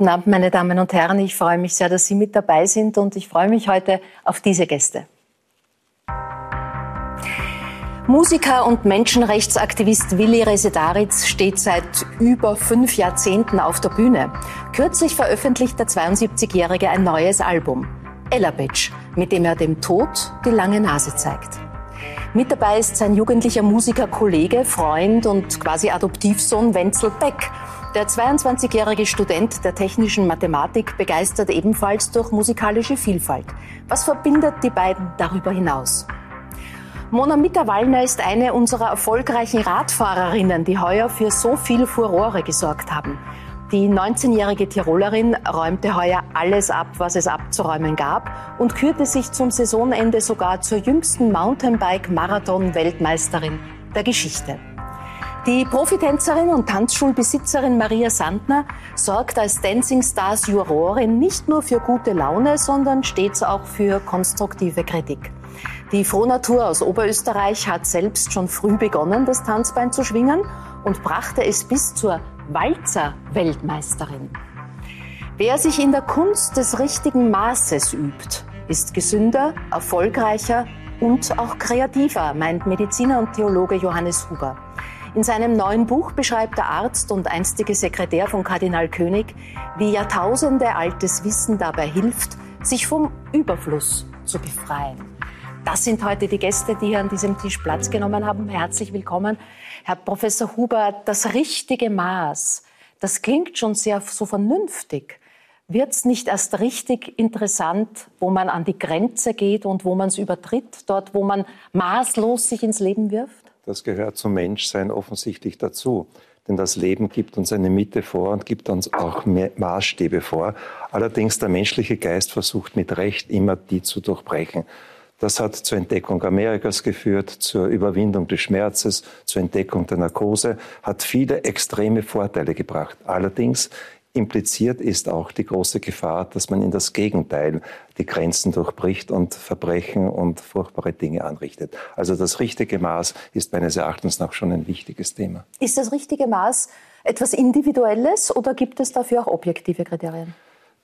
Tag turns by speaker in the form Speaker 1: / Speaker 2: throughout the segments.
Speaker 1: Guten Abend, meine Damen und Herren. Ich freue mich sehr, dass Sie mit dabei sind und ich freue mich heute auf diese Gäste. Musiker und Menschenrechtsaktivist Willi Resetaritz steht seit über fünf Jahrzehnten auf der Bühne. Kürzlich veröffentlicht der 72-Jährige ein neues Album, Ella Bitch, mit dem er dem Tod die lange Nase zeigt. Mit dabei ist sein jugendlicher Musiker, Kollege, Freund und quasi Adoptivsohn Wenzel Beck. Der 22-jährige Student der technischen Mathematik begeistert ebenfalls durch musikalische Vielfalt. Was verbindet die beiden darüber hinaus? Mona Mitterwallner ist eine unserer erfolgreichen Radfahrerinnen, die heuer für so viel Furore gesorgt haben. Die 19-jährige Tirolerin räumte heuer alles ab, was es abzuräumen gab und kürte sich zum Saisonende sogar zur jüngsten Mountainbike-Marathon-Weltmeisterin der Geschichte. Die Profitänzerin und Tanzschulbesitzerin Maria Sandner sorgt als Dancing Stars Jurorin nicht nur für gute Laune, sondern stets auch für konstruktive Kritik. Die Frohnatur aus Oberösterreich hat selbst schon früh begonnen, das Tanzbein zu schwingen und brachte es bis zur Walzer-Weltmeisterin. Wer sich in der Kunst des richtigen Maßes übt, ist gesünder, erfolgreicher und auch kreativer, meint Mediziner und Theologe Johannes Huber. In seinem neuen Buch beschreibt der Arzt und einstige Sekretär von Kardinal König, wie Jahrtausende altes Wissen dabei hilft, sich vom Überfluss zu befreien. Das sind heute die Gäste, die hier an diesem Tisch Platz genommen haben. Herzlich willkommen, Herr Professor Huber. Das richtige Maß, das klingt schon sehr so vernünftig. Wird es nicht erst richtig interessant, wo man an die Grenze geht und wo man es übertritt, dort, wo man maßlos sich ins Leben wirft?
Speaker 2: Das gehört zum Menschsein offensichtlich dazu. Denn das Leben gibt uns eine Mitte vor und gibt uns auch Maßstäbe vor. Allerdings der menschliche Geist versucht mit Recht immer die zu durchbrechen. Das hat zur Entdeckung Amerikas geführt, zur Überwindung des Schmerzes, zur Entdeckung der Narkose, hat viele extreme Vorteile gebracht. Allerdings impliziert ist auch die große Gefahr, dass man in das Gegenteil die Grenzen durchbricht und Verbrechen und furchtbare Dinge anrichtet. Also das richtige Maß ist meines Erachtens nach schon ein wichtiges Thema.
Speaker 1: Ist das richtige Maß etwas Individuelles oder gibt es dafür auch objektive Kriterien?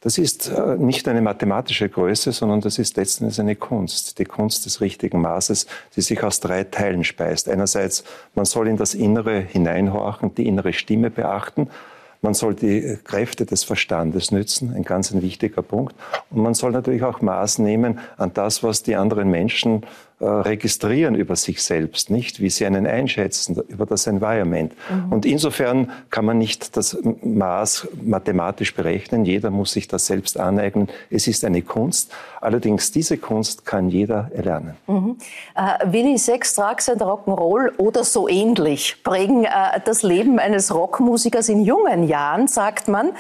Speaker 2: Das ist äh, nicht eine mathematische Größe, sondern das ist letztendlich eine Kunst. Die Kunst des richtigen Maßes, die sich aus drei Teilen speist. Einerseits, man soll in das Innere hineinhorchen, die innere Stimme beachten. Man soll die Kräfte des Verstandes nützen, ein ganz ein wichtiger Punkt. Und man soll natürlich auch Maß nehmen an das, was die anderen Menschen registrieren über sich selbst, nicht wie sie einen einschätzen, über das Environment. Mhm. Und insofern kann man nicht das Maß mathematisch berechnen. Jeder muss sich das selbst aneignen. Es ist eine Kunst. Allerdings diese Kunst kann jeder erlernen.
Speaker 1: Mhm. Äh, Willi, Sex, Drugs and Rock'n'Roll oder so ähnlich prägen äh, das Leben eines Rockmusikers in jungen Jahren, sagt man.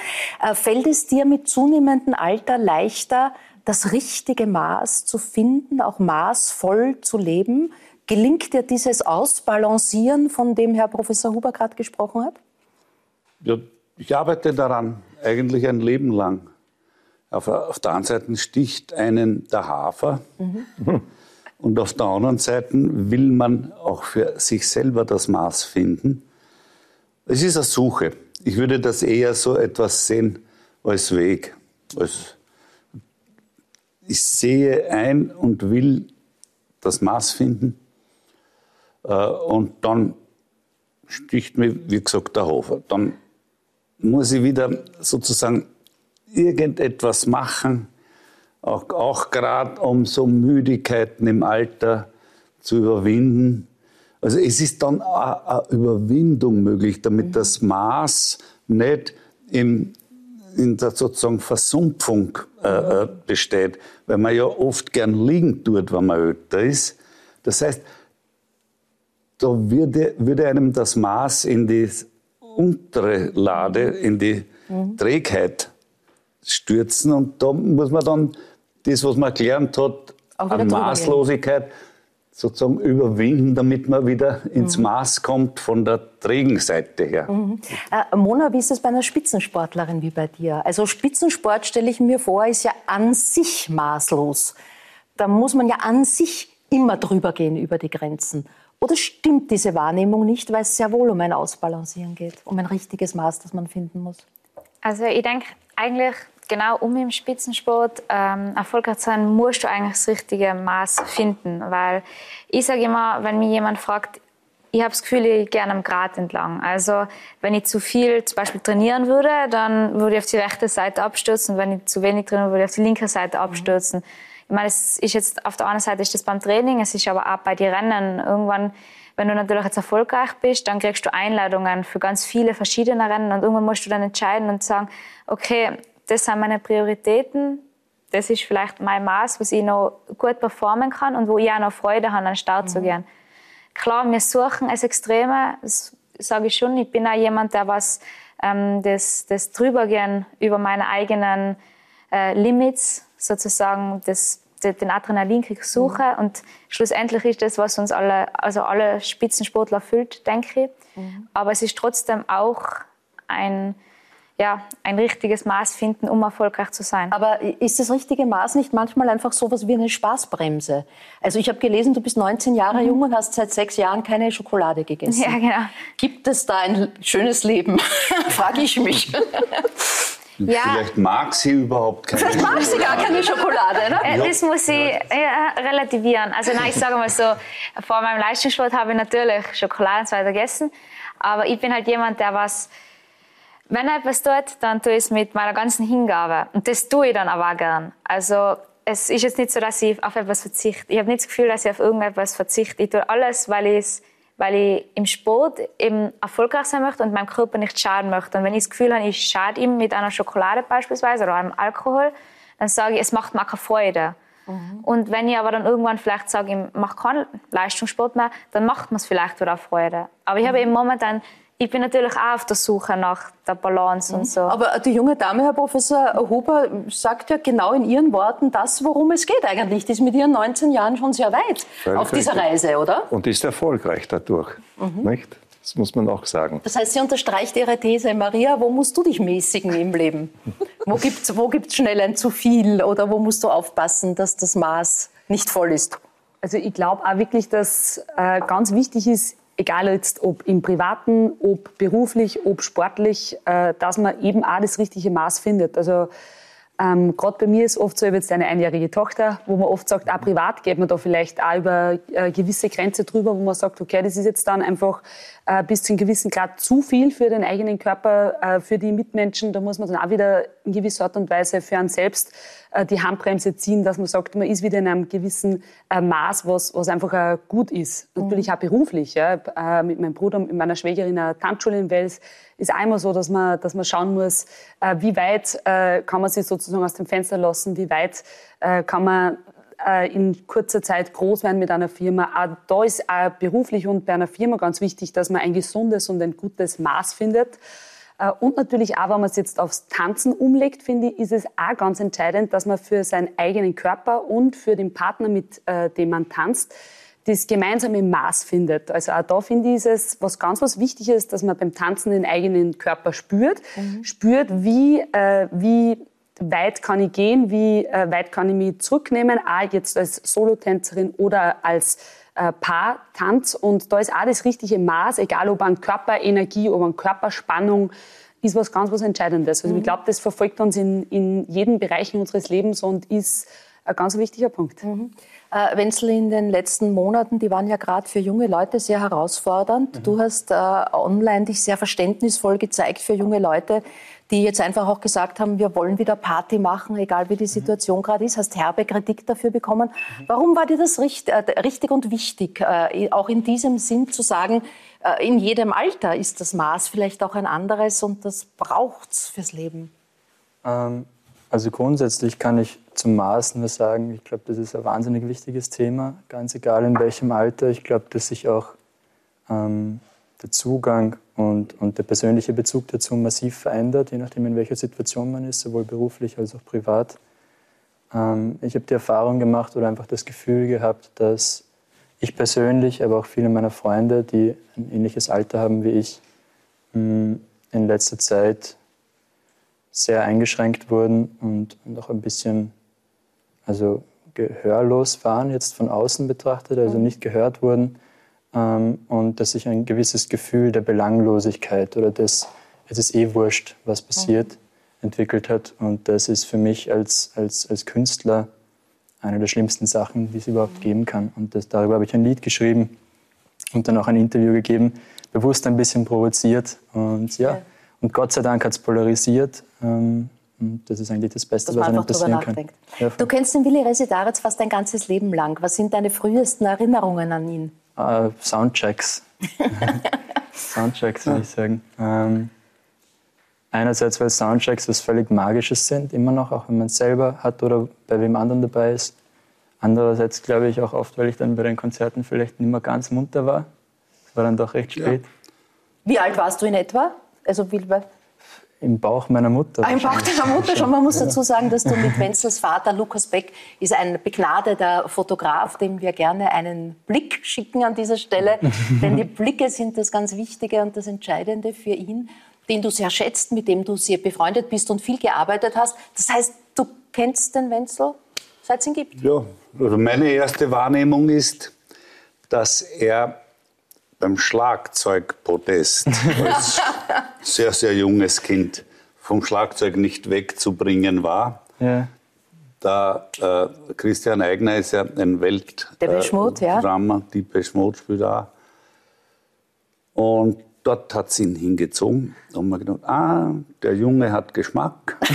Speaker 1: Äh, fällt es dir mit zunehmendem Alter leichter, das richtige Maß zu finden, auch maßvoll zu leben? Gelingt dir dieses Ausbalancieren, von dem Herr Professor Huber gerade gesprochen hat?
Speaker 3: Ja, ich arbeite daran eigentlich ein Leben lang. Auf, auf der einen Seite sticht einen der Hafer mhm. und auf der anderen Seite will man auch für sich selber das Maß finden. Es ist eine Suche. Ich würde das eher so etwas sehen als Weg, als ich sehe ein und will das Maß finden. Äh, und dann sticht mir, wie gesagt, der Hofer. Dann muss ich wieder sozusagen irgendetwas machen, auch, auch gerade um so Müdigkeiten im Alter zu überwinden. Also es ist dann eine Überwindung möglich, damit das Maß nicht im in der sozusagen Versumpfung äh, äh, besteht, weil man ja oft gern liegen tut, wenn man älter ist. Das heißt, da würde, würde einem das Maß in die untere Lade, in die mhm. Trägheit stürzen und da muss man dann das, was man gelernt hat, an Maßlosigkeit, sozusagen überwinden, damit man wieder ins mhm. Maß kommt von der trägen Seite her. Mhm.
Speaker 1: Äh, Mona, wie ist es bei einer Spitzensportlerin wie bei dir? Also Spitzensport, stelle ich mir vor, ist ja an sich maßlos. Da muss man ja an sich immer drüber gehen über die Grenzen. Oder stimmt diese Wahrnehmung nicht, weil es sehr wohl um ein Ausbalancieren geht, um ein richtiges Maß, das man finden muss?
Speaker 4: Also ich denke, eigentlich genau um im Spitzensport ähm, erfolgreich zu sein, musst du eigentlich das richtige Maß finden. Weil ich sage immer, wenn mich jemand fragt, ich habe das Gefühl, ich gehe am Grat entlang. Also wenn ich zu viel zum Beispiel trainieren würde, dann würde ich auf die rechte Seite abstürzen. Wenn ich zu wenig trainiere, würde ich auf die linke Seite abstürzen. Ich meine, es ist jetzt auf der einen Seite ist das beim Training, es ist aber auch bei den Rennen. Irgendwann, wenn du natürlich jetzt erfolgreich bist, dann kriegst du Einladungen für ganz viele verschiedene Rennen und irgendwann musst du dann entscheiden und sagen, okay, das sind meine Prioritäten, das ist vielleicht mein Maß, was ich noch gut performen kann und wo ich auch noch Freude habe, an den Start mhm. zu gehen. Klar, wir suchen es Extreme, das sage ich schon. Ich bin auch jemand, der was ähm, das, das Drübergehen über meine eigenen äh, Limits sozusagen das, den Adrenalinkick suche. Mhm. Und schlussendlich ist das, was uns alle, also alle Spitzensportler erfüllt, denke ich. Mhm. Aber es ist trotzdem auch ein ja, ein richtiges Maß finden, um erfolgreich zu sein.
Speaker 1: Aber ist das richtige Maß nicht manchmal einfach so etwas wie eine Spaßbremse? Also ich habe gelesen, du bist 19 Jahre mhm. jung und hast seit sechs Jahren keine Schokolade gegessen.
Speaker 4: Ja, genau.
Speaker 1: Gibt es da ein schönes Leben? Frage ich mich.
Speaker 3: Ja. Vielleicht mag sie überhaupt keine
Speaker 1: Vielleicht mag sie gar keine Schokolade, ne?
Speaker 4: Äh, das muss ich ja, relativieren. Also nein, ich sage mal so, vor meinem Leistungssport habe ich natürlich Schokolade und so weiter gegessen. Aber ich bin halt jemand, der was wenn er etwas tut, dann tue ich es mit meiner ganzen Hingabe. Und das tue ich dann aber auch gern. Also es ist jetzt nicht so, dass ich auf etwas verzichte. Ich habe nicht das Gefühl, dass ich auf irgendetwas verzichte. Ich tue alles, weil ich weil ich im Sport eben erfolgreich sein möchte und meinem Körper nicht schaden möchte. Und wenn ich das Gefühl habe, ich schade ihm mit einer Schokolade beispielsweise oder einem Alkohol, dann sage ich, es macht mir keine Freude. Mhm. Und wenn ich aber dann irgendwann vielleicht sage, ich mache keinen Leistungssport mehr, dann macht mir es vielleicht wieder Freude. Aber ich mhm. habe eben momentan ich bin natürlich auch auf der Suche nach der Balance und so.
Speaker 1: Aber die junge Dame, Herr Professor Huber, sagt ja genau in ihren Worten das, worum es geht eigentlich. Die ist mit ihren 19 Jahren schon sehr weit Völlig auf dieser richtig. Reise, oder?
Speaker 2: Und ist erfolgreich dadurch, mhm. nicht? Das muss man auch sagen.
Speaker 1: Das heißt, sie unterstreicht ihre These, Maria, wo musst du dich mäßigen im Leben? wo gibt es wo gibt's schnell ein zu viel oder wo musst du aufpassen, dass das Maß nicht voll ist?
Speaker 5: Also ich glaube auch wirklich, dass äh, ganz wichtig ist, egal jetzt ob im Privaten, ob beruflich, ob sportlich, äh, dass man eben auch das richtige Maß findet. Also ähm, Gerade bei mir ist oft so, ich habe jetzt eine einjährige Tochter, wo man oft sagt, auch privat geht man da vielleicht auch über äh, gewisse Grenze drüber, wo man sagt, okay, das ist jetzt dann einfach äh, bis zu einem gewissen Grad zu viel für den eigenen Körper, äh, für die Mitmenschen. Da muss man dann auch wieder in gewisser Art und Weise für einen selbst die Handbremse ziehen, dass man sagt, man ist wieder in einem gewissen äh, Maß, was, was einfach äh, gut ist. Mhm. Natürlich auch beruflich. Ja. Äh, mit meinem Bruder und meiner Schwägerin eine Tanzschule in Wels ist einmal so, dass man, dass man schauen muss, äh, wie weit äh, kann man sich sozusagen aus dem Fenster lassen, wie weit äh, kann man äh, in kurzer Zeit groß werden mit einer Firma. Auch da ist auch beruflich und bei einer Firma ganz wichtig, dass man ein gesundes und ein gutes Maß findet. Äh, und natürlich auch, wenn man es jetzt aufs Tanzen umlegt, finde ich, ist es auch ganz entscheidend, dass man für seinen eigenen Körper und für den Partner, mit äh, dem man tanzt, das gemeinsame Maß findet. Also auch da finde ich, es was ganz was Wichtiges, dass man beim Tanzen den eigenen Körper spürt, mhm. spürt, wie, äh, wie weit kann ich gehen, wie äh, weit kann ich mich zurücknehmen, auch jetzt als Solotänzerin oder als äh, Paartanz. Und da ist auch das richtige Maß, egal ob an Körperenergie, ob an Körperspannung, ist was ganz was Entscheidendes. Also mhm. ich glaube, das verfolgt uns in, in jedem Bereich unseres Lebens und ist ein ganz wichtiger Punkt.
Speaker 1: Mhm. Äh, Wenzel, in den letzten Monaten, die waren ja gerade für junge Leute sehr herausfordernd. Mhm. Du hast äh, online dich sehr verständnisvoll gezeigt für junge Leute, die jetzt einfach auch gesagt haben, wir wollen wieder Party machen, egal wie die Situation mhm. gerade ist, hast herbe Kritik dafür bekommen. Mhm. Warum war dir das richtig, äh, richtig und wichtig, äh, auch in diesem Sinn zu sagen, äh, in jedem Alter ist das Maß vielleicht auch ein anderes und das braucht's fürs Leben?
Speaker 6: Ähm, also grundsätzlich kann ich zum Maß nur sagen, ich glaube, das ist ein wahnsinnig wichtiges Thema, ganz egal in welchem Alter. Ich glaube, dass sich auch ähm, der Zugang und, und der persönliche Bezug dazu massiv verändert, je nachdem, in welcher Situation man ist, sowohl beruflich als auch privat. Ähm, ich habe die Erfahrung gemacht oder einfach das Gefühl gehabt, dass ich persönlich, aber auch viele meiner Freunde, die ein ähnliches Alter haben wie ich, in letzter Zeit sehr eingeschränkt wurden und, und auch ein bisschen also gehörlos waren, jetzt von außen betrachtet, also mhm. nicht gehört wurden und dass sich ein gewisses Gefühl der Belanglosigkeit oder des, es ist eh wurscht, was passiert, mhm. entwickelt hat. Und das ist für mich als, als, als Künstler eine der schlimmsten Sachen, die es überhaupt geben kann. Und das, darüber habe ich ein Lied geschrieben und dann auch ein Interview gegeben, bewusst ein bisschen provoziert. Und ja, und Gott sei Dank hat es polarisiert. Ähm, und das ist eigentlich das Beste, was
Speaker 1: einem passieren kann. Ja, du kennst den Willi Residaritz fast dein ganzes Leben lang. Was sind deine frühesten Erinnerungen an ihn?
Speaker 6: Uh, Soundchecks. Soundchecks, würde ich sagen. Ähm, einerseits, weil Soundchecks was völlig Magisches sind, immer noch, auch wenn man es selber hat oder bei wem anderen dabei ist. Andererseits glaube ich auch oft, weil ich dann bei den Konzerten vielleicht nicht mehr ganz munter war. Es war dann doch recht spät. Ja.
Speaker 1: Wie alt warst du in etwa? Also wie,
Speaker 6: im Bauch meiner Mutter.
Speaker 1: Ah, Im Bauch deiner Mutter schon. Man muss dazu sagen, dass du mit Wenzels Vater, Lukas Beck, ist ein begnadeter Fotograf, dem wir gerne einen Blick schicken an dieser Stelle. Denn die Blicke sind das ganz Wichtige und das Entscheidende für ihn, den du sehr schätzt, mit dem du sehr befreundet bist und viel gearbeitet hast. Das heißt, du kennst den Wenzel, seit es ihn gibt.
Speaker 3: Ja, also meine erste Wahrnehmung ist, dass er beim Schlagzeugprotest als sehr, sehr junges Kind vom Schlagzeug nicht wegzubringen war. Ja. Da äh, Christian Eigner ist ja ein Weltdrama, äh, ja. die Beschmut spielt auch. Und dort hat es ihn hingezogen. Und man gedacht, ah, der Junge hat Geschmack.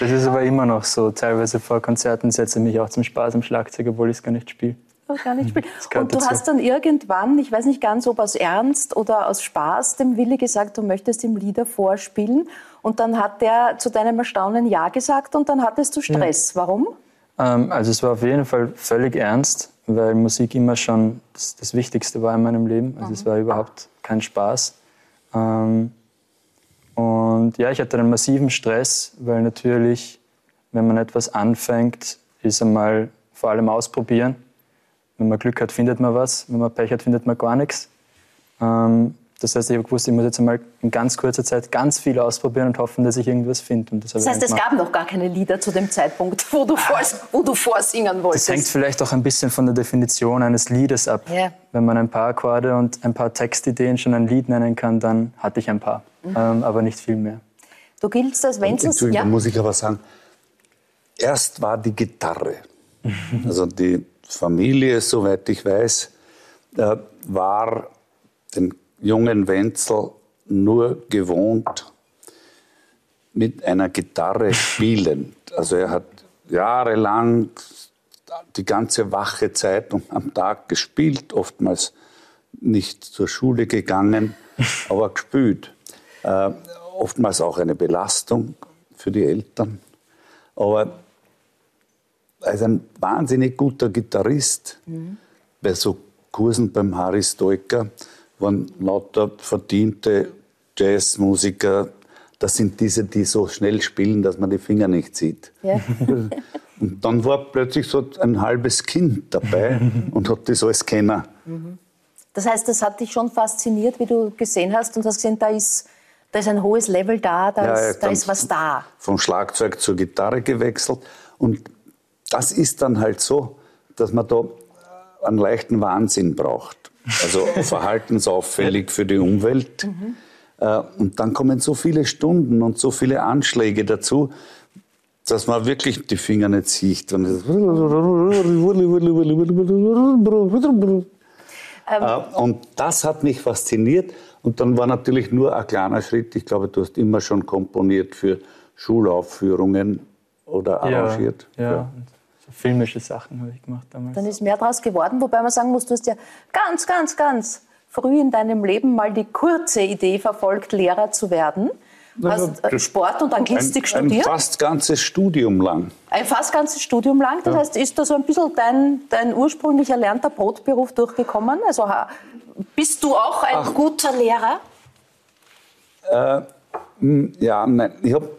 Speaker 6: das ist aber immer noch so. Teilweise vor Konzerten setze ich mich auch zum Spaß am Schlagzeug, obwohl ich es gar nicht spiele
Speaker 1: gar nicht spielen. Und du dazu. hast dann irgendwann, ich weiß nicht ganz, ob aus Ernst oder aus Spaß, dem Willi gesagt, du möchtest ihm Lieder vorspielen. Und dann hat der zu deinem Erstaunen Ja gesagt und dann hattest du Stress. Ja. Warum?
Speaker 6: Ähm, also es war auf jeden Fall völlig ernst, weil Musik immer schon das, das Wichtigste war in meinem Leben. Also mhm. es war überhaupt kein Spaß. Ähm, und ja, ich hatte einen massiven Stress, weil natürlich, wenn man etwas anfängt, ist einmal vor allem ausprobieren. Wenn man Glück hat, findet man was. Wenn man Pech hat, findet man gar nichts. Ähm, das heißt, ich habe gewusst, ich muss jetzt einmal in ganz kurzer Zeit ganz viel ausprobieren und hoffen, dass ich irgendwas finde.
Speaker 1: Das, das heißt, es gab noch gar keine Lieder zu dem Zeitpunkt, wo du, vor, wo du vorsingen wolltest.
Speaker 6: Das hängt vielleicht auch ein bisschen von der Definition eines Liedes ab. Yeah. Wenn man ein paar Akkorde und ein paar Textideen schon ein Lied nennen kann, dann hatte ich ein paar, mhm. ähm, aber nicht viel mehr.
Speaker 1: Du giltst als Wenzels...
Speaker 3: Entschuldigung, ja? muss ich aber sagen, erst war die Gitarre, also die Familie, soweit ich weiß, äh, war dem jungen Wenzel nur gewohnt, mit einer Gitarre spielend. Also er hat jahrelang die ganze wache Zeit am Tag gespielt, oftmals nicht zur Schule gegangen, aber gespielt. Äh, oftmals auch eine Belastung für die Eltern. Aber er ist ein wahnsinnig guter Gitarrist. Mhm. Bei so Kursen beim Harry Stoiker waren lauter verdiente Jazzmusiker. Das sind diese, die so schnell spielen, dass man die Finger nicht sieht. Ja. Und dann war plötzlich so ein halbes Kind dabei und hat das alles kennen. Mhm.
Speaker 1: Das heißt, das hat dich schon fasziniert, wie du gesehen hast und hast gesehen, da ist, da ist ein hohes Level da, da, ja, ist, da ist was da.
Speaker 3: Vom Schlagzeug zur Gitarre gewechselt und das ist dann halt so, dass man da einen leichten Wahnsinn braucht. Also verhaltensauffällig für die Umwelt. Mhm. Und dann kommen so viele Stunden und so viele Anschläge dazu, dass man wirklich die Finger nicht sieht. Und, das hat mich fasziniert. Und dann war natürlich nur ein kleiner Schritt. Ich glaube, du hast immer schon komponiert für Schulaufführungen oder arrangiert.
Speaker 6: Ja, ja filmische Sachen habe ich gemacht damals.
Speaker 1: Dann ist mehr daraus geworden, wobei man sagen muss, du hast ja ganz, ganz, ganz früh in deinem Leben mal die kurze Idee verfolgt, Lehrer zu werden. Du hast äh, Sport und Anglistik
Speaker 3: ein,
Speaker 1: studiert.
Speaker 3: Ein fast ganzes Studium lang.
Speaker 1: Ein fast ganzes Studium lang. Das ja. heißt, ist da so ein bisschen dein, dein ursprünglich erlernter Brotberuf durchgekommen? Also bist du auch ein Ach. guter Lehrer?
Speaker 3: Äh, ja, nein. Ich habe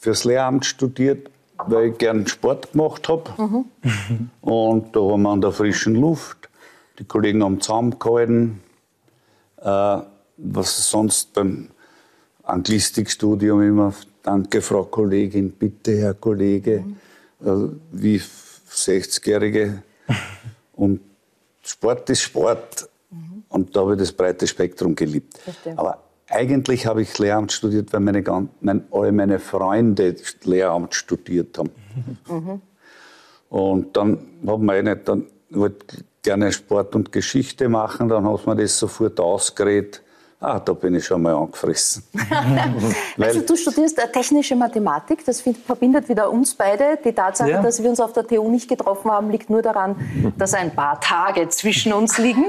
Speaker 3: fürs Lehramt studiert, weil ich gern Sport gemacht habe. Mhm. Und da waren wir an der frischen Luft. Die Kollegen haben zusammengehalten. Äh, was sonst beim Anglistikstudium immer, danke Frau Kollegin, bitte Herr Kollege, mhm. äh, wie 60-Jährige. Und Sport ist Sport. Mhm. Und da habe ich das breite Spektrum geliebt. Aber eigentlich habe ich Lehramt studiert, weil meine, mein, alle meine Freunde Lehramt studiert haben. Mhm. Und dann haben wir nicht, dann wollte gerne Sport und Geschichte machen, dann hat man das sofort ausgeredet. Ah, da bin ich schon mal angefressen.
Speaker 1: also du studierst äh, technische Mathematik, das verbindet wieder uns beide. Die Tatsache, ja. dass wir uns auf der TU nicht getroffen haben, liegt nur daran, dass ein paar Tage zwischen uns liegen.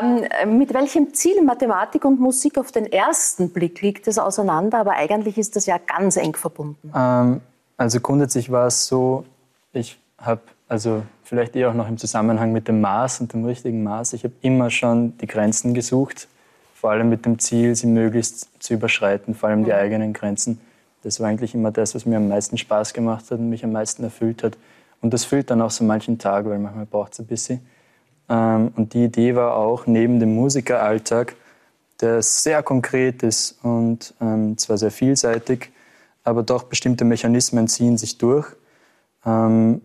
Speaker 1: Ähm, mit welchem Ziel Mathematik und Musik auf den ersten Blick liegt es auseinander, aber eigentlich ist das ja ganz eng verbunden.
Speaker 6: Ähm, also grundsätzlich war es so, ich habe also vielleicht eher auch noch im Zusammenhang mit dem Maß und dem richtigen Maß, ich habe immer schon die Grenzen gesucht vor allem mit dem Ziel, sie möglichst zu überschreiten, vor allem die mhm. eigenen Grenzen. Das war eigentlich immer das, was mir am meisten Spaß gemacht hat und mich am meisten erfüllt hat. Und das füllt dann auch so manchen Tag, weil manchmal braucht es ein bisschen. Ähm, und die Idee war auch, neben dem Musikeralltag, der sehr konkret ist und ähm, zwar sehr vielseitig, aber doch bestimmte Mechanismen ziehen sich durch, ähm,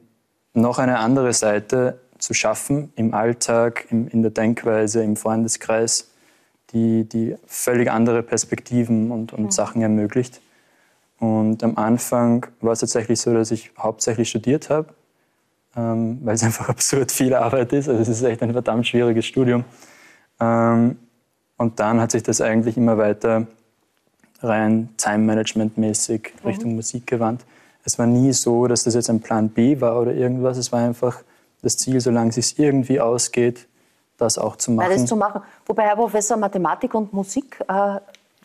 Speaker 6: noch eine andere Seite zu schaffen im Alltag, in der Denkweise, im Freundeskreis, die, die völlig andere Perspektiven und, und mhm. Sachen ermöglicht. Und am Anfang war es tatsächlich so, dass ich hauptsächlich studiert habe, ähm, weil es einfach absurd viel Arbeit ist. Also es ist echt ein verdammt schwieriges Studium. Ähm, und dann hat sich das eigentlich immer weiter rein Time-Management-mäßig mhm. Richtung Musik gewandt. Es war nie so, dass das jetzt ein Plan B war oder irgendwas. Es war einfach das Ziel, solange es sich irgendwie ausgeht, das auch zu machen. Beides
Speaker 1: zu machen. Wobei, Herr Professor, Mathematik und Musik äh,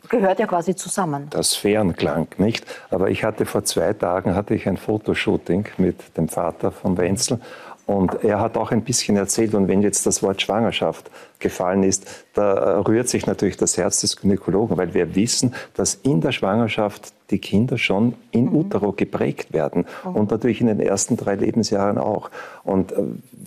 Speaker 1: gehört ja quasi zusammen.
Speaker 2: Das Fährenklang, nicht? Aber ich hatte vor zwei Tagen hatte ich ein Fotoshooting mit dem Vater von Wenzel und er hat auch ein bisschen erzählt, und wenn jetzt das Wort Schwangerschaft gefallen ist, da rührt sich natürlich das Herz des Gynäkologen, weil wir wissen, dass in der Schwangerschaft die Kinder schon in mhm. utero geprägt werden mhm. und natürlich in den ersten drei Lebensjahren auch. Und äh,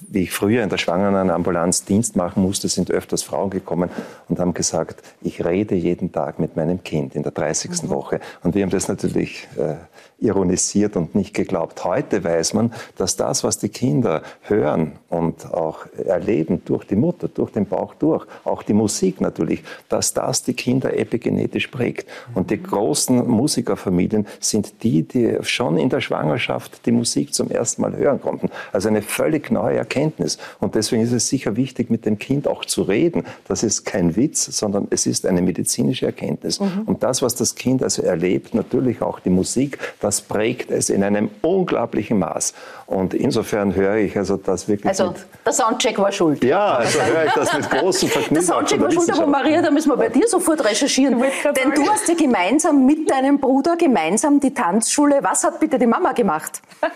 Speaker 2: wie ich früher in der Schwangerenambulanz Dienst machen musste, sind öfters Frauen gekommen und haben gesagt, ich rede jeden Tag mit meinem Kind in der 30. Mhm. Woche. Und wir haben das natürlich äh, ironisiert und nicht geglaubt. Heute weiß man, dass das, was die Kinder hören und auch erleben durch die Mutter, durch den Bauch durch, auch die Musik natürlich, dass das die Kinder epigenetisch prägt. Und die großen Musikerfamilien sind die, die schon in der Schwangerschaft die Musik zum ersten Mal hören konnten. Also eine völlig neue Erkenntnis. Und deswegen ist es sicher wichtig, mit dem Kind auch zu reden. Das ist kein Witz, sondern es ist eine medizinische Erkenntnis. Mhm. Und das, was das Kind also erlebt, natürlich auch die Musik, das das prägt es in einem unglaublichen Maß. Und insofern höre ich also das wirklich.
Speaker 1: Also der Soundcheck war schuld.
Speaker 2: Ja, also höre ich das mit großem Vergnügen. Der
Speaker 1: Soundcheck war schuld, aber Maria, da müssen wir bei dir sofort recherchieren. Denn du hast ja gemeinsam mit deinem Bruder gemeinsam die Tanzschule. Was hat bitte die Mama gemacht?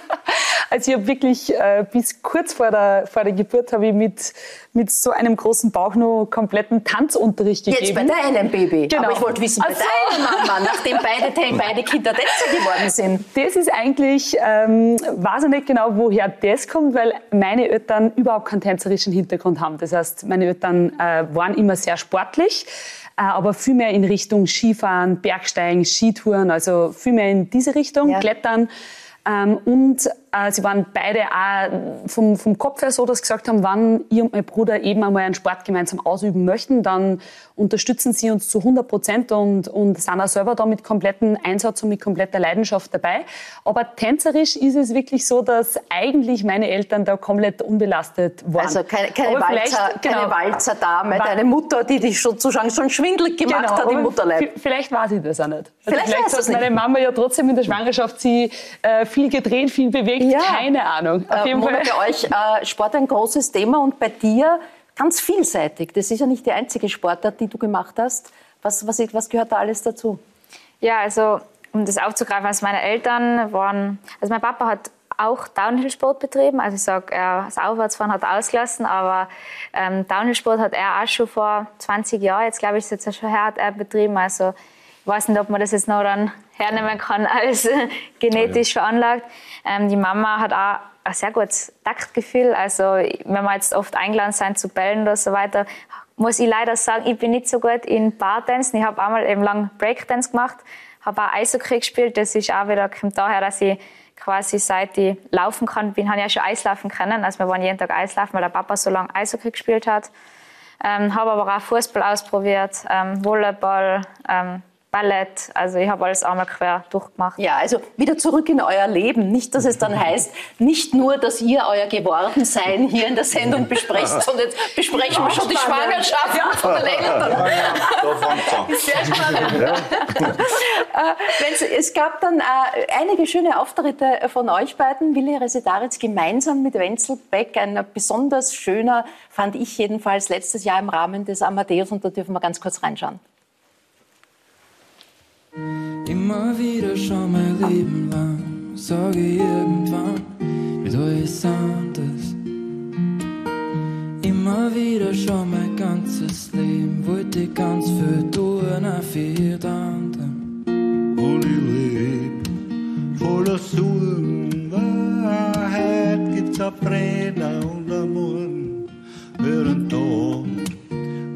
Speaker 5: Also ich habe wirklich äh, bis kurz vor der, vor der Geburt habe ich mit, mit so einem großen Bauch noch kompletten Tanzunterricht gegeben.
Speaker 1: Jetzt bei deinem Baby. Genau. Aber ich wollte wissen, bei also. deiner Mama, nachdem beide, beide Kinder Tänzer geworden sind.
Speaker 5: Das ist eigentlich, ähm, weiß ich nicht genau, woher das kommt, weil meine Eltern überhaupt keinen tänzerischen Hintergrund haben. Das heißt, meine Eltern äh, waren immer sehr sportlich äh, aber viel mehr in Richtung Skifahren, Bergsteigen, Skitouren, also viel mehr in diese Richtung, ja. Klettern. Ähm, und sie waren beide auch vom, vom Kopf her so, dass sie gesagt haben, wann ich und mein Bruder eben einmal einen Sport gemeinsam ausüben möchten, dann unterstützen sie uns zu 100 Prozent und, und sind auch selber da mit kompletten Einsatz und mit kompletter Leidenschaft dabei. Aber tänzerisch ist es wirklich so, dass eigentlich meine Eltern da komplett unbelastet waren.
Speaker 1: Also keine, keine, Walzer, genau, keine Walzerdame, deine Mutter, die dich sozusagen schon schwindelig gemacht genau, hat im Mutterleib.
Speaker 5: Vielleicht war sie das auch nicht. Also
Speaker 1: vielleicht, vielleicht
Speaker 5: hat meine Mama ja trotzdem in der Schwangerschaft sie äh, viel gedreht, viel bewegt ja. keine Ahnung.
Speaker 1: Auf äh, jeden Fall. Bei euch äh, Sport ein großes Thema und bei dir ganz vielseitig. Das ist ja nicht die einzige Sportart, die du gemacht hast. Was, was, was gehört da alles dazu?
Speaker 4: Ja, also um das aufzugreifen, also meine Eltern waren, also mein Papa hat auch Downhill-Sport betrieben. Also ich sage, das Aufwärtsfahren hat er ausgelassen, aber ähm, Downhill-Sport hat er auch schon vor 20 Jahren, jetzt glaube ich, ist jetzt schon her, hat er betrieben. Also ich weiß nicht, ob man das jetzt noch dann hernehmen kann als genetisch veranlagt. Ähm, die Mama hat auch ein sehr gutes Taktgefühl. Also wenn wir jetzt oft eingeladen sind zu bellen oder so weiter, muss ich leider sagen, ich bin nicht so gut in Bartanzen. Ich habe einmal eben lang Breakdance gemacht, habe auch Eishockey gespielt. Das ist auch wieder kommt daher, dass ich quasi seit ich laufen kann, bin, habe ich ja schon Eislaufen können. Also wir waren jeden Tag Eislaufen, weil der Papa so lange Eishockey gespielt hat. Ähm, habe aber auch Fußball ausprobiert, ähm, Volleyball, ähm, Ballett. Also ich habe alles einmal quer durchgemacht.
Speaker 1: Ja, also wieder zurück in euer Leben. Nicht, dass es dann heißt, nicht nur, dass ihr euer Gewordensein hier in der Sendung besprecht, sondern jetzt besprechen wir schon die Schwangerschaft ja. von den Eltern. Ja, ja. Sehr spannend. Ja. Äh, es gab dann äh, einige schöne Auftritte von euch beiden, Willi Resetaritz, gemeinsam mit Wenzel Beck. Ein besonders schöner, fand ich jedenfalls, letztes Jahr im Rahmen des Amadeus. Und da dürfen wir ganz kurz reinschauen.
Speaker 7: Immer wieder schon mein Leben lang, ich irgendwann, wird alles anders. Immer wieder schon mein ganzes Leben, wollte ich ganz viel tun, auch für anderen.
Speaker 8: Und ich lebe voller Sorgen, Wahrheit gibt's ein Brenner und Morgen, während da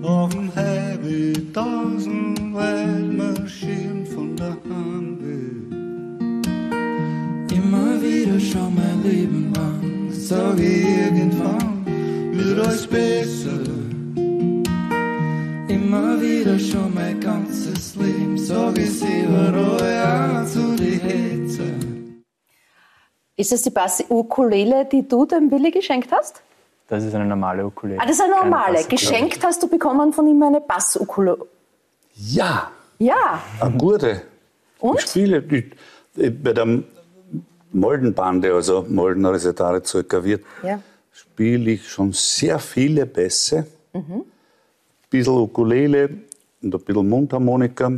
Speaker 8: auf dem Highway tausend weit
Speaker 7: schon mein Leben lang, sag ich irgendwann, wird alles besser. Immer wieder schon mein ganzes Leben, sag ich überall zu die Hitze.
Speaker 1: Ist es die Bass-Ukulele, die du dem Willi geschenkt hast?
Speaker 6: Das ist eine normale Ukulele.
Speaker 1: Ah, das ist eine normale. Geschenkt hast du bekommen von ihm eine Bass-Ukulele.
Speaker 3: Ja.
Speaker 1: Ja.
Speaker 3: Eine gute.
Speaker 1: Und?
Speaker 3: Ich spiele die, bei der Moldenbande, also Moldener Resetare zu Klavier,
Speaker 1: Ja.
Speaker 3: spiele ich schon sehr viele Bässe. Ein bisschen Ukulele und ein bisschen Mundharmonika.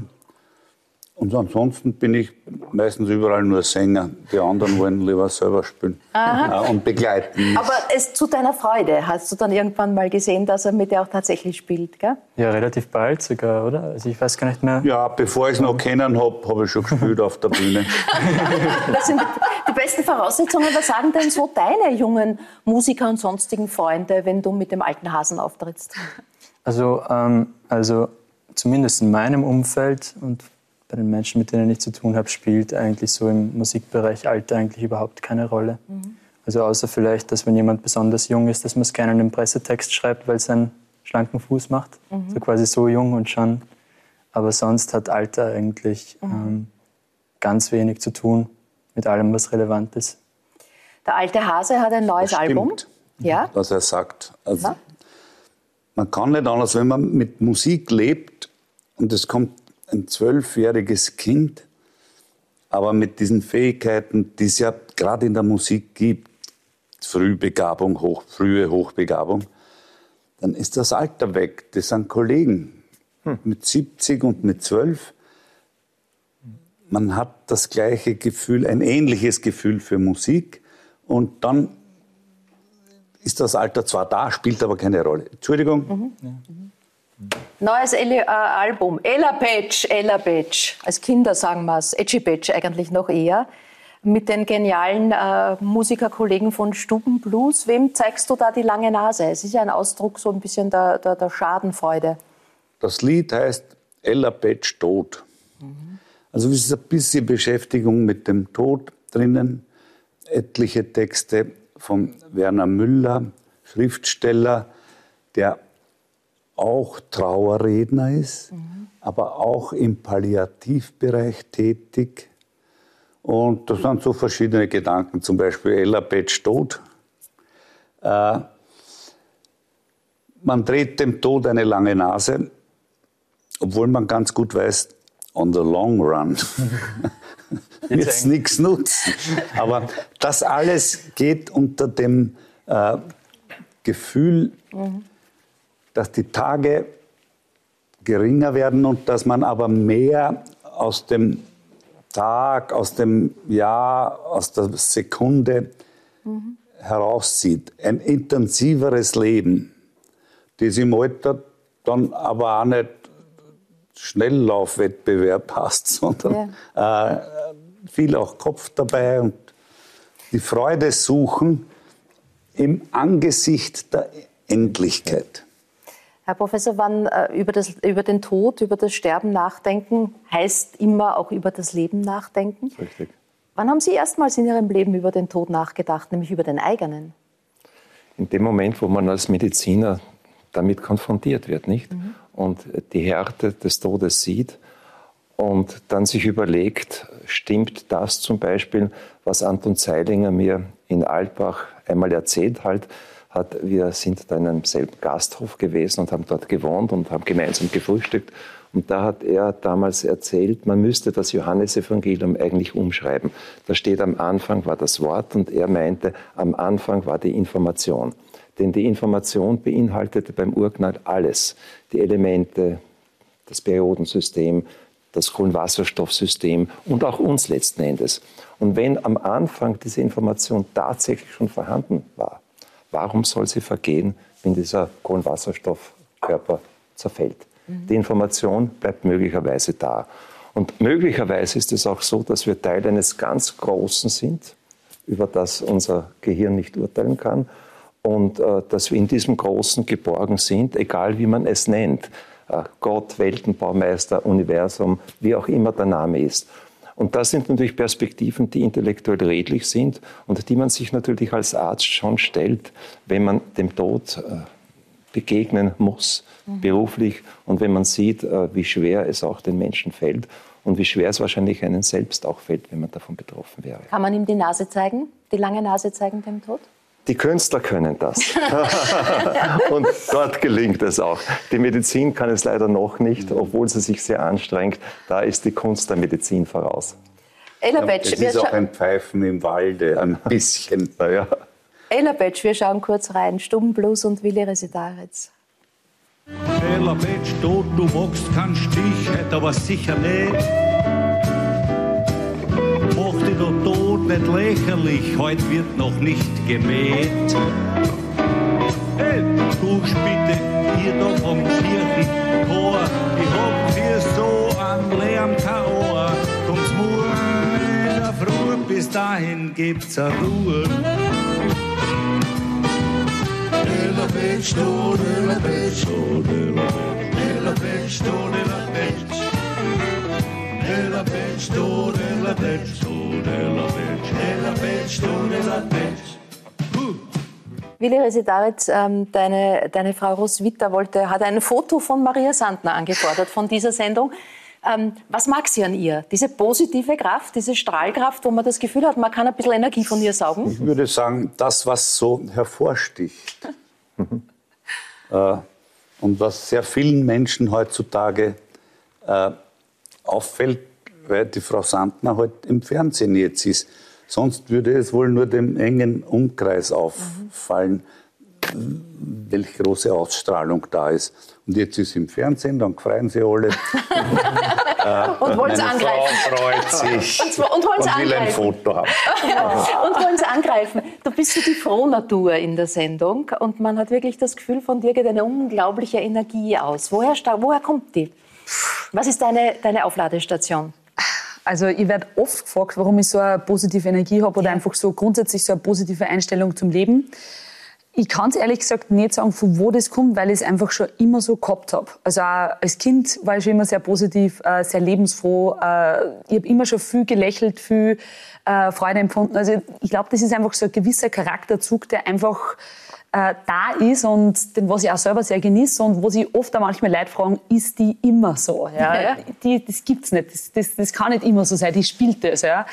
Speaker 3: Und ansonsten bin ich meistens überall nur Sänger. Die anderen wollen lieber selber spielen äh, und begleiten.
Speaker 1: Aber es zu deiner Freude hast du dann irgendwann mal gesehen, dass er mit dir auch tatsächlich spielt, gell?
Speaker 6: Ja, relativ bald sogar, oder? Also ich weiß gar nicht mehr.
Speaker 3: Ja, bevor ich es noch kennen habe, habe ich schon gespielt auf der Bühne.
Speaker 1: Das sind die besten Voraussetzungen. Was sagen denn so deine jungen Musiker und sonstigen Freunde, wenn du mit dem alten Hasen auftrittst?
Speaker 6: Also, ähm, also zumindest in meinem Umfeld und bei den Menschen, mit denen ich zu tun habe, spielt eigentlich so im Musikbereich Alter eigentlich überhaupt keine Rolle. Also außer vielleicht, dass wenn jemand besonders jung ist, dass man es gerne in den Pressetext schreibt, weil es einen schlanken Fuß macht. So quasi so jung und schon. Aber sonst hat Alter eigentlich ähm, ganz wenig zu tun mit allem, was relevant ist.
Speaker 1: Der alte Hase hat ein neues
Speaker 3: Das stimmt.
Speaker 1: Album. Ja?
Speaker 3: was er sagt. Also,
Speaker 1: Ja.
Speaker 3: Man kann nicht anders, wenn man mit Musik lebt und es kommt ein zwölfjähriges Kind, aber mit diesen Fähigkeiten, die es ja gerade in der Musik gibt, Frühbegabung, hoch, frühe Hochbegabung, dann ist das Alter weg. Das sind Kollegen mit 70 und mit 12. Man hat das gleiche Gefühl, ein ähnliches Gefühl für Musik und dann ist das Alter zwar da, spielt aber keine Rolle. Entschuldigung.
Speaker 1: Neues Eli äh, Album. Ella Page, Ella Page. Als Kinder sagen wir es. Edgy Page eigentlich noch eher. Mit den genialen äh, Musikerkollegen von Stubenblues. Wem zeigst du da die lange Nase? Es ist ja ein Ausdruck so ein bisschen der, der, der Schadenfreude.
Speaker 3: Das Lied heißt Ella Page Tod. Also es ist ein bisschen Beschäftigung mit dem Tod drinnen. Etliche Texte von Werner Müller, Schriftsteller, der auch Trauerredner ist, aber auch im Palliativbereich tätig. Und das sind so verschiedene Gedanken, zum Beispiel Ella Page Tod. Äh, man dreht dem Tod eine lange Nase, obwohl man ganz gut weiß, on the long run wird es nichts nutzen. Aber das alles geht unter dem äh, Gefühl, dass die Tage geringer werden und dass man aber mehr aus dem Tag, aus dem Jahr, aus der Sekunde herauszieht. Ein intensiveres Leben, das im Alter dann aber auch nicht Schnelllaufwettbewerb hast, sondern äh, viel auch Kopf dabei und die Freude suchen im Angesicht der Endlichkeit.
Speaker 1: Herr Professor, wann äh, über, das, über den Tod, über das Sterben nachdenken, heißt immer auch über das Leben nachdenken.
Speaker 2: Richtig.
Speaker 1: Wann haben Sie erstmals in Ihrem Leben über den Tod nachgedacht, nämlich über den eigenen?
Speaker 2: In dem Moment, wo man als Mediziner damit konfrontiert wird, nicht? Mhm. Und die Härte des Todes sieht und dann sich überlegt, stimmt das zum Beispiel, was Anton Zeilinger mir in Altbach einmal erzählt hat, hat, wir sind da in einem selben Gasthof gewesen und haben dort gewohnt und haben gemeinsam gefrühstückt. Und da hat er damals erzählt, man müsste das Johannesevangelium eigentlich umschreiben. Da steht am Anfang war das Wort und er meinte, am Anfang war die Information. Denn die Information beinhaltete beim Urknall alles. Die Elemente, das Periodensystem, das Kohlenwasserstoffsystem und auch uns letzten Endes. Und wenn am Anfang diese Information tatsächlich schon vorhanden war, warum soll sie vergehen, wenn dieser Kohlenwasserstoffkörper zerfällt? Mhm. Die Information bleibt möglicherweise da. Und möglicherweise ist es auch so, dass wir Teil eines ganz Großen sind, über das unser Gehirn nicht urteilen kann. Und äh, dass wir in diesem Großen geborgen sind, egal wie man es nennt. Äh, Gott, Weltenbaumeister, Universum, wie auch immer der Name ist. Und das sind natürlich Perspektiven, die intellektuell redlich sind und die man sich natürlich als Arzt schon stellt, wenn man dem Tod äh, begegnen muss, mhm. beruflich, und wenn man sieht, äh, wie schwer es auch den Menschen fällt und wie schwer es wahrscheinlich einen selbst auch fällt, wenn man davon betroffen wäre.
Speaker 1: Kann man ihm die Nase zeigen, die lange Nase zeigen dem Tod?
Speaker 2: Die Künstler können das. und dort gelingt es auch. Die Medizin kann es leider noch nicht, obwohl sie sich sehr anstrengt. Da ist die Kunst der Medizin voraus.
Speaker 3: Ella Betsch, es ist auch ein Pfeifen im Walde, ein bisschen.
Speaker 2: naja.
Speaker 1: Ella Betsch, wir schauen kurz rein. Stummblus und Willi Resitaritz.
Speaker 8: Ella Betsch, du, du magst keinen Stich, aber sicher nicht dich der Tod nicht lächerlich, heute wird noch nicht gemäht. Hey, du Spitte, hier da vom Kirchentor, ich hab für so an Lärm kein Ohr. Kommt's morgen in der Früh, bis dahin gibt's a Ruhe. Bitch, du, Ella Bitch, du, Ella Bitch, Ella Bitch, du, Ella Bitch. Ella Bitch, du, Ella Bitch, du.
Speaker 1: Willi Residaritz, ähm, deine, deine Frau Roswitha wollte, hat ein Foto von Maria Sandner angefordert von dieser Sendung. Ähm, was mag sie an ihr? Diese positive Kraft, diese Strahlkraft, wo man das Gefühl hat, man kann ein bisschen Energie von ihr saugen?
Speaker 3: Ich würde sagen, das, was so hervorsticht äh, und was sehr vielen Menschen heutzutage äh, auffällt, weil die Frau Sandner halt im Fernsehen jetzt ist. Sonst würde es wohl nur dem engen Umkreis auffallen, mhm. welche große Ausstrahlung da ist. Und jetzt ist sie im Fernsehen, dann freuen sie alle.
Speaker 1: äh, und wollen sie angreifen.
Speaker 3: Frau freut sich
Speaker 1: und, und, wollen
Speaker 3: und will ein Foto haben.
Speaker 1: und wollen sie angreifen. Du bist so die Frohnatur in der Sendung und man hat wirklich das Gefühl, von dir geht eine unglaubliche Energie aus. Woher, woher kommt die? Was ist deine, deine Aufladestation?
Speaker 5: Also ich werde oft gefragt, warum ich so eine positive Energie habe oder ja. einfach so grundsätzlich so eine positive Einstellung zum Leben. Ich kann es ehrlich gesagt nicht sagen, von wo das kommt, weil ich es einfach schon immer so gehabt habe. Also auch als Kind war ich schon immer sehr positiv, äh, sehr lebensfroh. Äh, ich habe immer schon viel gelächelt, viel äh, Freude empfunden. Also ich glaube, das ist einfach so ein gewisser Charakterzug, der einfach äh, da ist und den, was ich auch selber sehr genieße und wo sich oft auch manchmal Leute fragen, ist die immer so? Ja? ja. Die, das gibt's nicht. Das, das, das, kann nicht immer so sein. Die spielt das. Ja?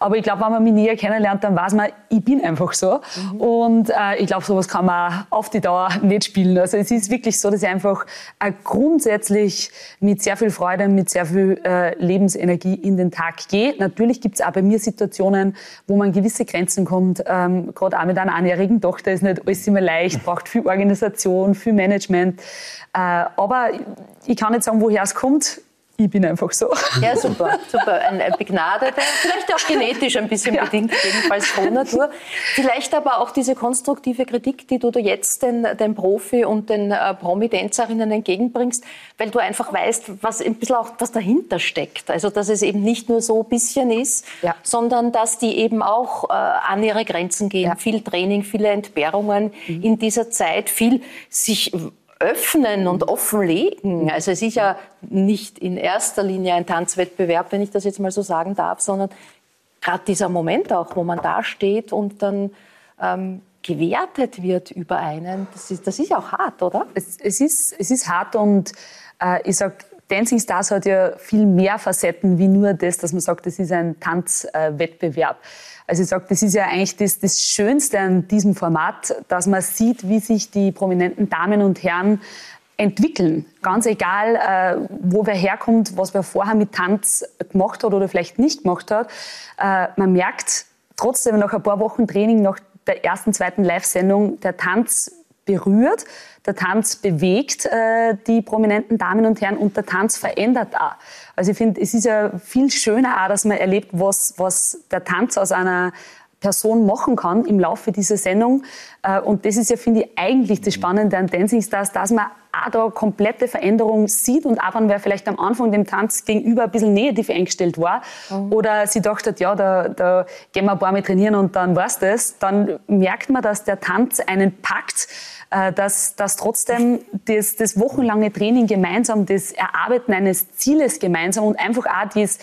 Speaker 5: Aber ich glaube, wenn man mich näher kennenlernt, dann weiß man, ich bin einfach so. Mhm. Und äh, ich glaube, sowas kann man auf die Dauer nicht spielen. Also es ist wirklich so, dass ich einfach äh, grundsätzlich mit sehr viel Freude, mit sehr viel äh, Lebensenergie in den Tag gehe. Natürlich gibt's auch bei mir Situationen, wo man gewisse Grenzen kommt. Ähm, Gerade auch mit einer einjährigen Tochter ist nicht alles immer leicht, braucht viel Organisation, viel Management. Äh, aber ich kann nicht sagen, woher es kommt ich bin einfach so.
Speaker 1: Ja, super, super. Ein, begnadeter, vielleicht auch genetisch ein bisschen ja. bedingt, jedenfalls Frohnatur. Vielleicht aber auch diese konstruktive Kritik, die du da jetzt den, den Profi und den äh, Promi-Tänzerinnen entgegenbringst, weil du einfach weißt, was ein bisschen auch was dahinter steckt. Also, dass es eben nicht nur so ein bisschen ist, ja. sondern dass die eben auch äh, an ihre Grenzen gehen. Ja. Viel Training, viele Entbehrungen mhm. in dieser Zeit, viel sich öffnen und offenlegen. Also es ist ja nicht in erster Linie ein Tanzwettbewerb, wenn ich das jetzt mal so sagen darf, sondern gerade dieser Moment auch, wo man da steht und dann ähm, gewertet wird über einen, das ist, das ist auch hart, oder?
Speaker 5: Es, es, ist, es ist hart und äh, ich sage, Dancing Stars hat ja viel mehr Facetten wie nur das, dass man sagt, das ist ein Tanzwettbewerb. Also ich sage, das ist ja eigentlich das, das Schönste an diesem Format, dass man sieht, wie sich die prominenten Damen und Herren entwickeln. Ganz egal, äh, wo wer herkommt, was wer vorher mit Tanz gemacht hat oder vielleicht nicht gemacht hat. Äh, man merkt trotzdem nach ein paar Wochen Training, nach der ersten, zweiten Live-Sendung, der Tanz berührt, der Tanz bewegt äh, die prominenten Damen und Herren und der Tanz verändert auch. Also ich finde, es ist ja viel schöner auch, dass man erlebt, was, was der Tanz aus einer Person machen kann im Laufe dieser Sendung. Äh, und das ist ja, finde ich, eigentlich das Spannende an Dancing Stars, dass man auch da komplette Veränderung sieht und auch wenn wer vielleicht am Anfang dem Tanz gegenüber ein bisschen negativ eingestellt war mhm. oder sie dachte, ja, da, da gehen wir ein paar Mal trainieren und dann war's das, dann merkt man, dass der Tanz einen packt, dass, dass trotzdem das, das wochenlange Training gemeinsam, das Erarbeiten eines Zieles gemeinsam und einfach auch das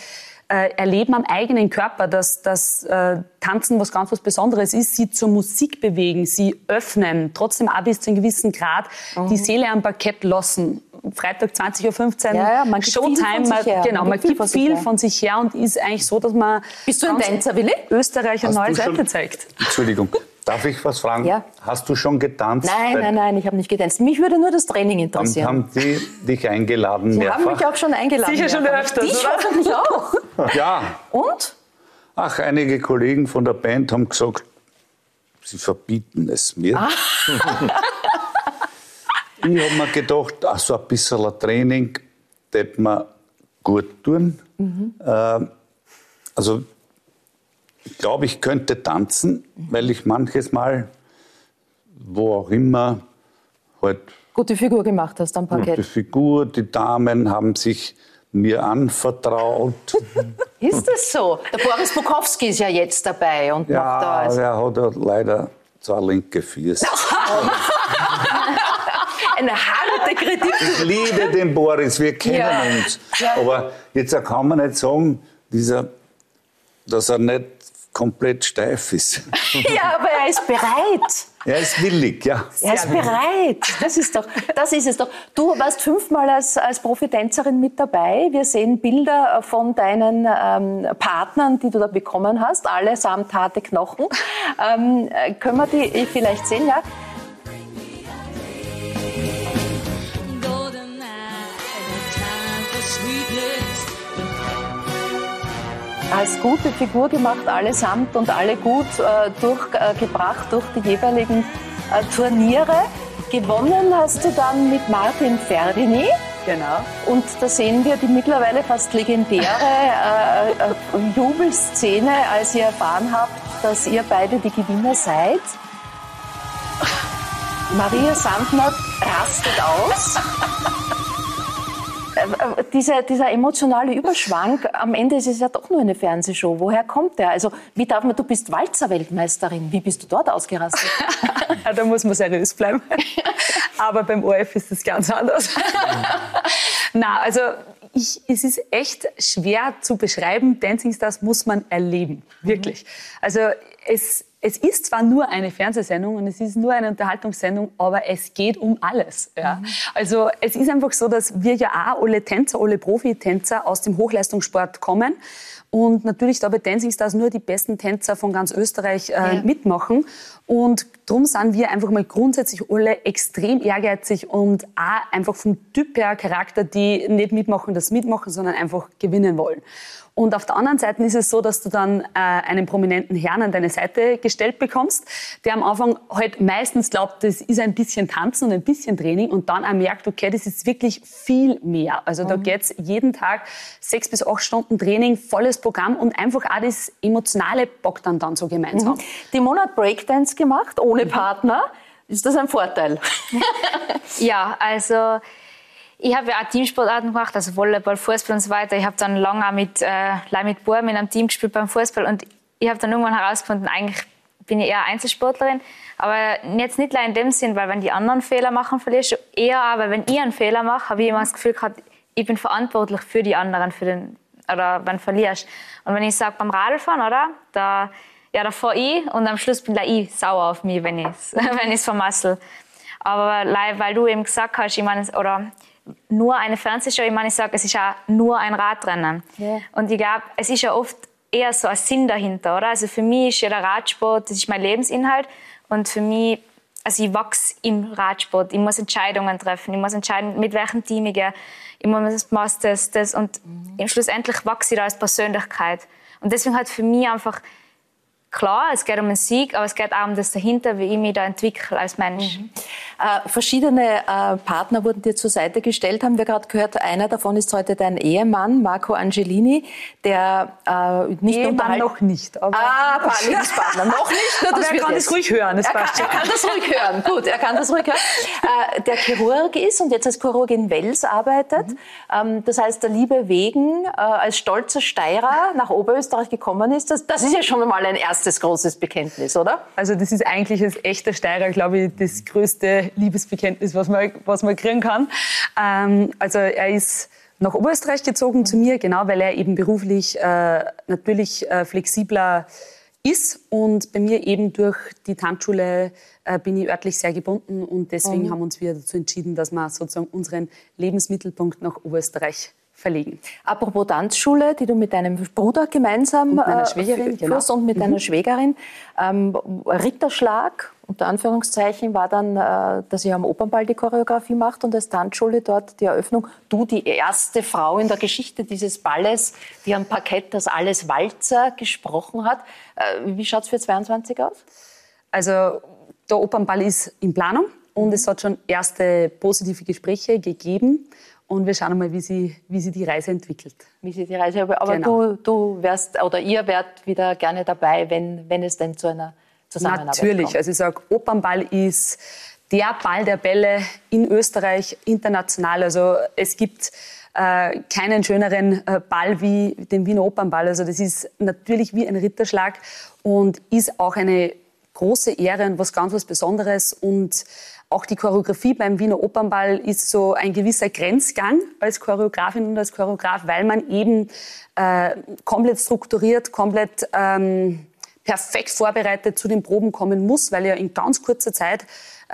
Speaker 5: äh, Erleben am eigenen Körper, dass, dass äh, Tanzen was ganz was Besonderes ist, sie zur Musik bewegen, sie öffnen, trotzdem auch bis zu einem gewissen Grad mhm. die Seele am Parkett lassen. Freitag 20.15 Uhr, ja, ja, man Showtime, man, genau, man, man gibt viel, von sich her und ist eigentlich so, dass man
Speaker 1: Bist du ein Tänzer, Willi?
Speaker 5: Österreich eine neue Seite zeigt.
Speaker 3: Entschuldigung, Darf ich was fragen?
Speaker 1: Ja.
Speaker 3: Hast du schon getanzt?
Speaker 1: Nein, nein, nein, ich habe nicht getanzt. Mich würde nur das Training interessieren.
Speaker 3: Und haben die dich eingeladen
Speaker 1: Sie
Speaker 3: mehrfach?
Speaker 1: haben mich auch schon eingeladen.
Speaker 5: Sicher schon öfters,
Speaker 1: Ich hoffentlich auch.
Speaker 3: Ja.
Speaker 1: Und?
Speaker 3: Ach, einige Kollegen von der Band haben gesagt, sie verbieten es mir. Ah. ich habe mir gedacht, ach, so ein bisschen Training das mir gut tun. Mhm. Äh, also ich glaube, ich könnte tanzen, weil ich manches Mal, wo auch immer, halt.
Speaker 1: Gute Figur gemacht hast am Parkett.
Speaker 3: Gute Figur, die Damen haben sich mir anvertraut.
Speaker 1: ist das so? Der Boris Bukowski ist ja jetzt dabei und
Speaker 3: ja,
Speaker 1: macht da.
Speaker 3: Also er hat ja leider zwei linke Füße.
Speaker 1: Eine harte Kritik.
Speaker 3: Ich liebe den Boris, wir kennen ja. uns. Ja. Aber jetzt kann man nicht sagen, dieser, dass er nicht komplett steif ist.
Speaker 1: ja, aber er ist bereit.
Speaker 3: Er ist willig, ja.
Speaker 1: Er ist bereit. Das ist, doch, das ist es doch. Du warst fünfmal als, als Profitänzerin mit dabei. Wir sehen Bilder von deinen ähm, Partnern, die du da bekommen hast, allesamt harte Knochen. Ähm, können wir die vielleicht sehen? Ja? Als gute Figur gemacht, allesamt und alle gut äh, durchgebracht durch die jeweiligen äh, Turniere. Gewonnen hast du dann mit Martin Ferdini.
Speaker 5: Genau.
Speaker 1: Und da sehen wir die mittlerweile fast legendäre äh, äh, Jubelszene, als ihr erfahren habt, dass ihr beide die Gewinner seid. Maria Sandner rastet aus. Äh, dieser, dieser emotionale Überschwang, am Ende ist es ja doch nur eine Fernsehshow. Woher kommt der? Also, wie darf man, du bist Walzer-Weltmeisterin. Wie bist du dort ausgerastet?
Speaker 5: da muss man seriös bleiben. Aber beim ORF ist das ganz anders. Na, also, ich, es ist echt schwer zu beschreiben. Dancing Stars muss man erleben. Wirklich. Also, es, es ist zwar nur eine Fernsehsendung und es ist nur eine Unterhaltungssendung, aber es geht um alles. Ja? Mhm. Also es ist einfach so, dass wir ja auch alle Tänzer, alle Profitänzer aus dem Hochleistungssport kommen und natürlich da bei Dancing Stars nur die besten Tänzer von ganz Österreich äh, ja. mitmachen. Und darum sind wir einfach mal grundsätzlich alle extrem ehrgeizig und auch einfach vom Typ her Charakter, die nicht mitmachen, das mitmachen, sondern einfach gewinnen wollen. Und auf der anderen Seite ist es so, dass du dann äh, einen prominenten Herrn an deine Seite gestellt bekommst, der am Anfang halt meistens glaubt, das ist ein bisschen Tanzen und ein bisschen Training und dann auch merkt, okay, das ist wirklich viel mehr. Also mhm. da geht's jeden Tag sechs bis acht Stunden Training, volles Programm und einfach auch das emotionale Bock dann, dann so gemeinsam. Mhm.
Speaker 1: Die Monat Breakdance gemacht, ohne mhm. Partner. Ist das ein Vorteil?
Speaker 4: ja, also ich habe ja auch Teamsportarten gemacht, also Volleyball, Fußball und so weiter. Ich habe dann lange auch mit, äh, mit Buben in einem Team gespielt beim Fußball und ich habe dann irgendwann herausgefunden, eigentlich bin ich eher Einzelsportlerin, aber jetzt nicht in dem Sinn, weil wenn die anderen Fehler machen, verlierst du eher, aber wenn ich einen Fehler mache, habe ich immer das Gefühl gehabt, ich bin verantwortlich für die anderen, für den, oder wenn du verlierst. Und wenn ich sage beim Radfahren, oder, da ja, davor ich und am Schluss bin ich sauer auf mich, wenn ich es wenn vermassel. Aber weil du eben gesagt hast, ich meine, oder nur eine Fernsehshow, ich meine, ich sage, es ist ja nur ein Radrennen. Yeah. Und ich glaube, es ist ja oft eher so ein Sinn dahinter, oder? Also für mich ist ja der Radsport, das ist mein Lebensinhalt. Und für mich, also ich wachse im Radsport. Ich muss Entscheidungen treffen. Ich muss entscheiden, mit welchem Team ich gehe. Ich muss das, das. Und mhm. schlussendlich wachse ich da als Persönlichkeit. Und deswegen hat für mich einfach klar, es geht um einen Sieg, aber es geht auch um das dahinter, wie ich mich da entwickle als Mensch. Mhm.
Speaker 1: Äh, verschiedene äh, Partner wurden dir zur Seite gestellt, haben wir gerade gehört. Einer davon ist heute dein Ehemann, Marco Angelini, der äh, nicht
Speaker 5: Ehemann noch nicht.
Speaker 1: Aber ah, Lebenspartner, noch nicht.
Speaker 5: Nur, aber er kann das ruhig hören.
Speaker 1: Das er, kann, er kann das ruhig hören. Gut, er kann das ruhig hören. Äh, der Chirurg ist und jetzt als Chirurg in Wels arbeitet. Mhm. Ähm, das heißt, der Liebe wegen äh, als stolzer Steirer nach Oberösterreich gekommen ist. Das, das ist ja schon einmal ein erstes erstes großes Bekenntnis, oder?
Speaker 5: Also das ist eigentlich als echter Steirer, glaube ich, das größte Liebesbekenntnis, was man, was man kriegen kann. Ähm, also er ist nach Oberösterreich gezogen zu mir, genau, weil er eben beruflich äh, natürlich äh, flexibler ist und bei mir eben durch die Tanzschule äh, bin ich örtlich sehr gebunden und deswegen mhm. haben wir uns wieder dazu entschieden, dass wir sozusagen unseren Lebensmittelpunkt nach Oberösterreich verlegen.
Speaker 1: Apropos Tanzschule, die du mit deinem Bruder gemeinsam
Speaker 5: und meiner äh,
Speaker 1: genau. und mit mhm. deiner Schwägerin. Ähm, Ritterschlag, unter Anführungszeichen, war dann, äh, dass ihr am Opernball die Choreografie macht und als Tanzschule dort die Eröffnung. Du, die erste Frau in der Geschichte dieses Balles, die am Parkett das alles Walzer gesprochen hat. Äh, wie schaut es für 22 aus?
Speaker 5: Also der Opernball ist in Planung und es hat schon erste positive Gespräche gegeben. Und wir schauen mal, wie sie, wie sie die Reise entwickelt.
Speaker 1: Wie sie die Reise, aber genau. du, du wärst oder ihr wärt wieder gerne dabei, wenn, wenn es denn zu einer Zusammenarbeit
Speaker 5: Natürlich.
Speaker 1: kommt.
Speaker 5: Also ich sage, Opernball ist der Ball der Bälle in Österreich international. Also es gibt äh, keinen schöneren äh, Ball wie den Wiener Opernball. Also das ist natürlich wie ein Ritterschlag und ist auch eine große Ehre und was ganz was Besonderes. Und auch die Choreografie beim Wiener Opernball ist so ein gewisser Grenzgang als Choreografin und als Choreograf, weil man eben äh, komplett strukturiert, komplett ähm, perfekt vorbereitet zu den Proben kommen muss, weil ja in ganz kurzer Zeit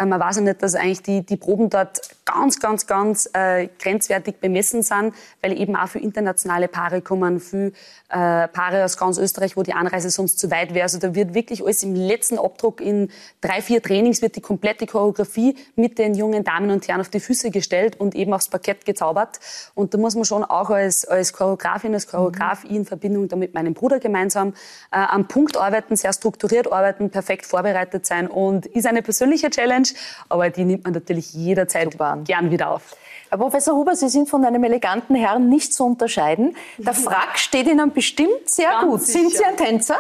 Speaker 5: man weiß ja nicht, dass eigentlich die, die Proben dort ganz, ganz, ganz äh, grenzwertig bemessen sind, weil eben auch für internationale Paare kommen, für äh, Paare aus ganz Österreich, wo die Anreise sonst zu weit wäre. Also da wird wirklich alles im letzten Abdruck in drei, vier Trainings wird die komplette Choreografie mit den jungen Damen und Herren auf die Füße gestellt und eben aufs Parkett gezaubert. Und da muss man schon auch als, als Choreografin, als Choreograf mhm. in Verbindung da mit meinem Bruder gemeinsam äh, am Punkt arbeiten, sehr strukturiert arbeiten, perfekt vorbereitet sein und ist eine persönliche Challenge Aber die nimmt man natürlich jederzeit Super. gern wieder auf.
Speaker 1: Herr Professor Huber, Sie sind von einem eleganten Herrn nicht zu unterscheiden. Der Frack steht Ihnen bestimmt sehr Ganz gut. Sicher. Sind Sie ein Tänzer?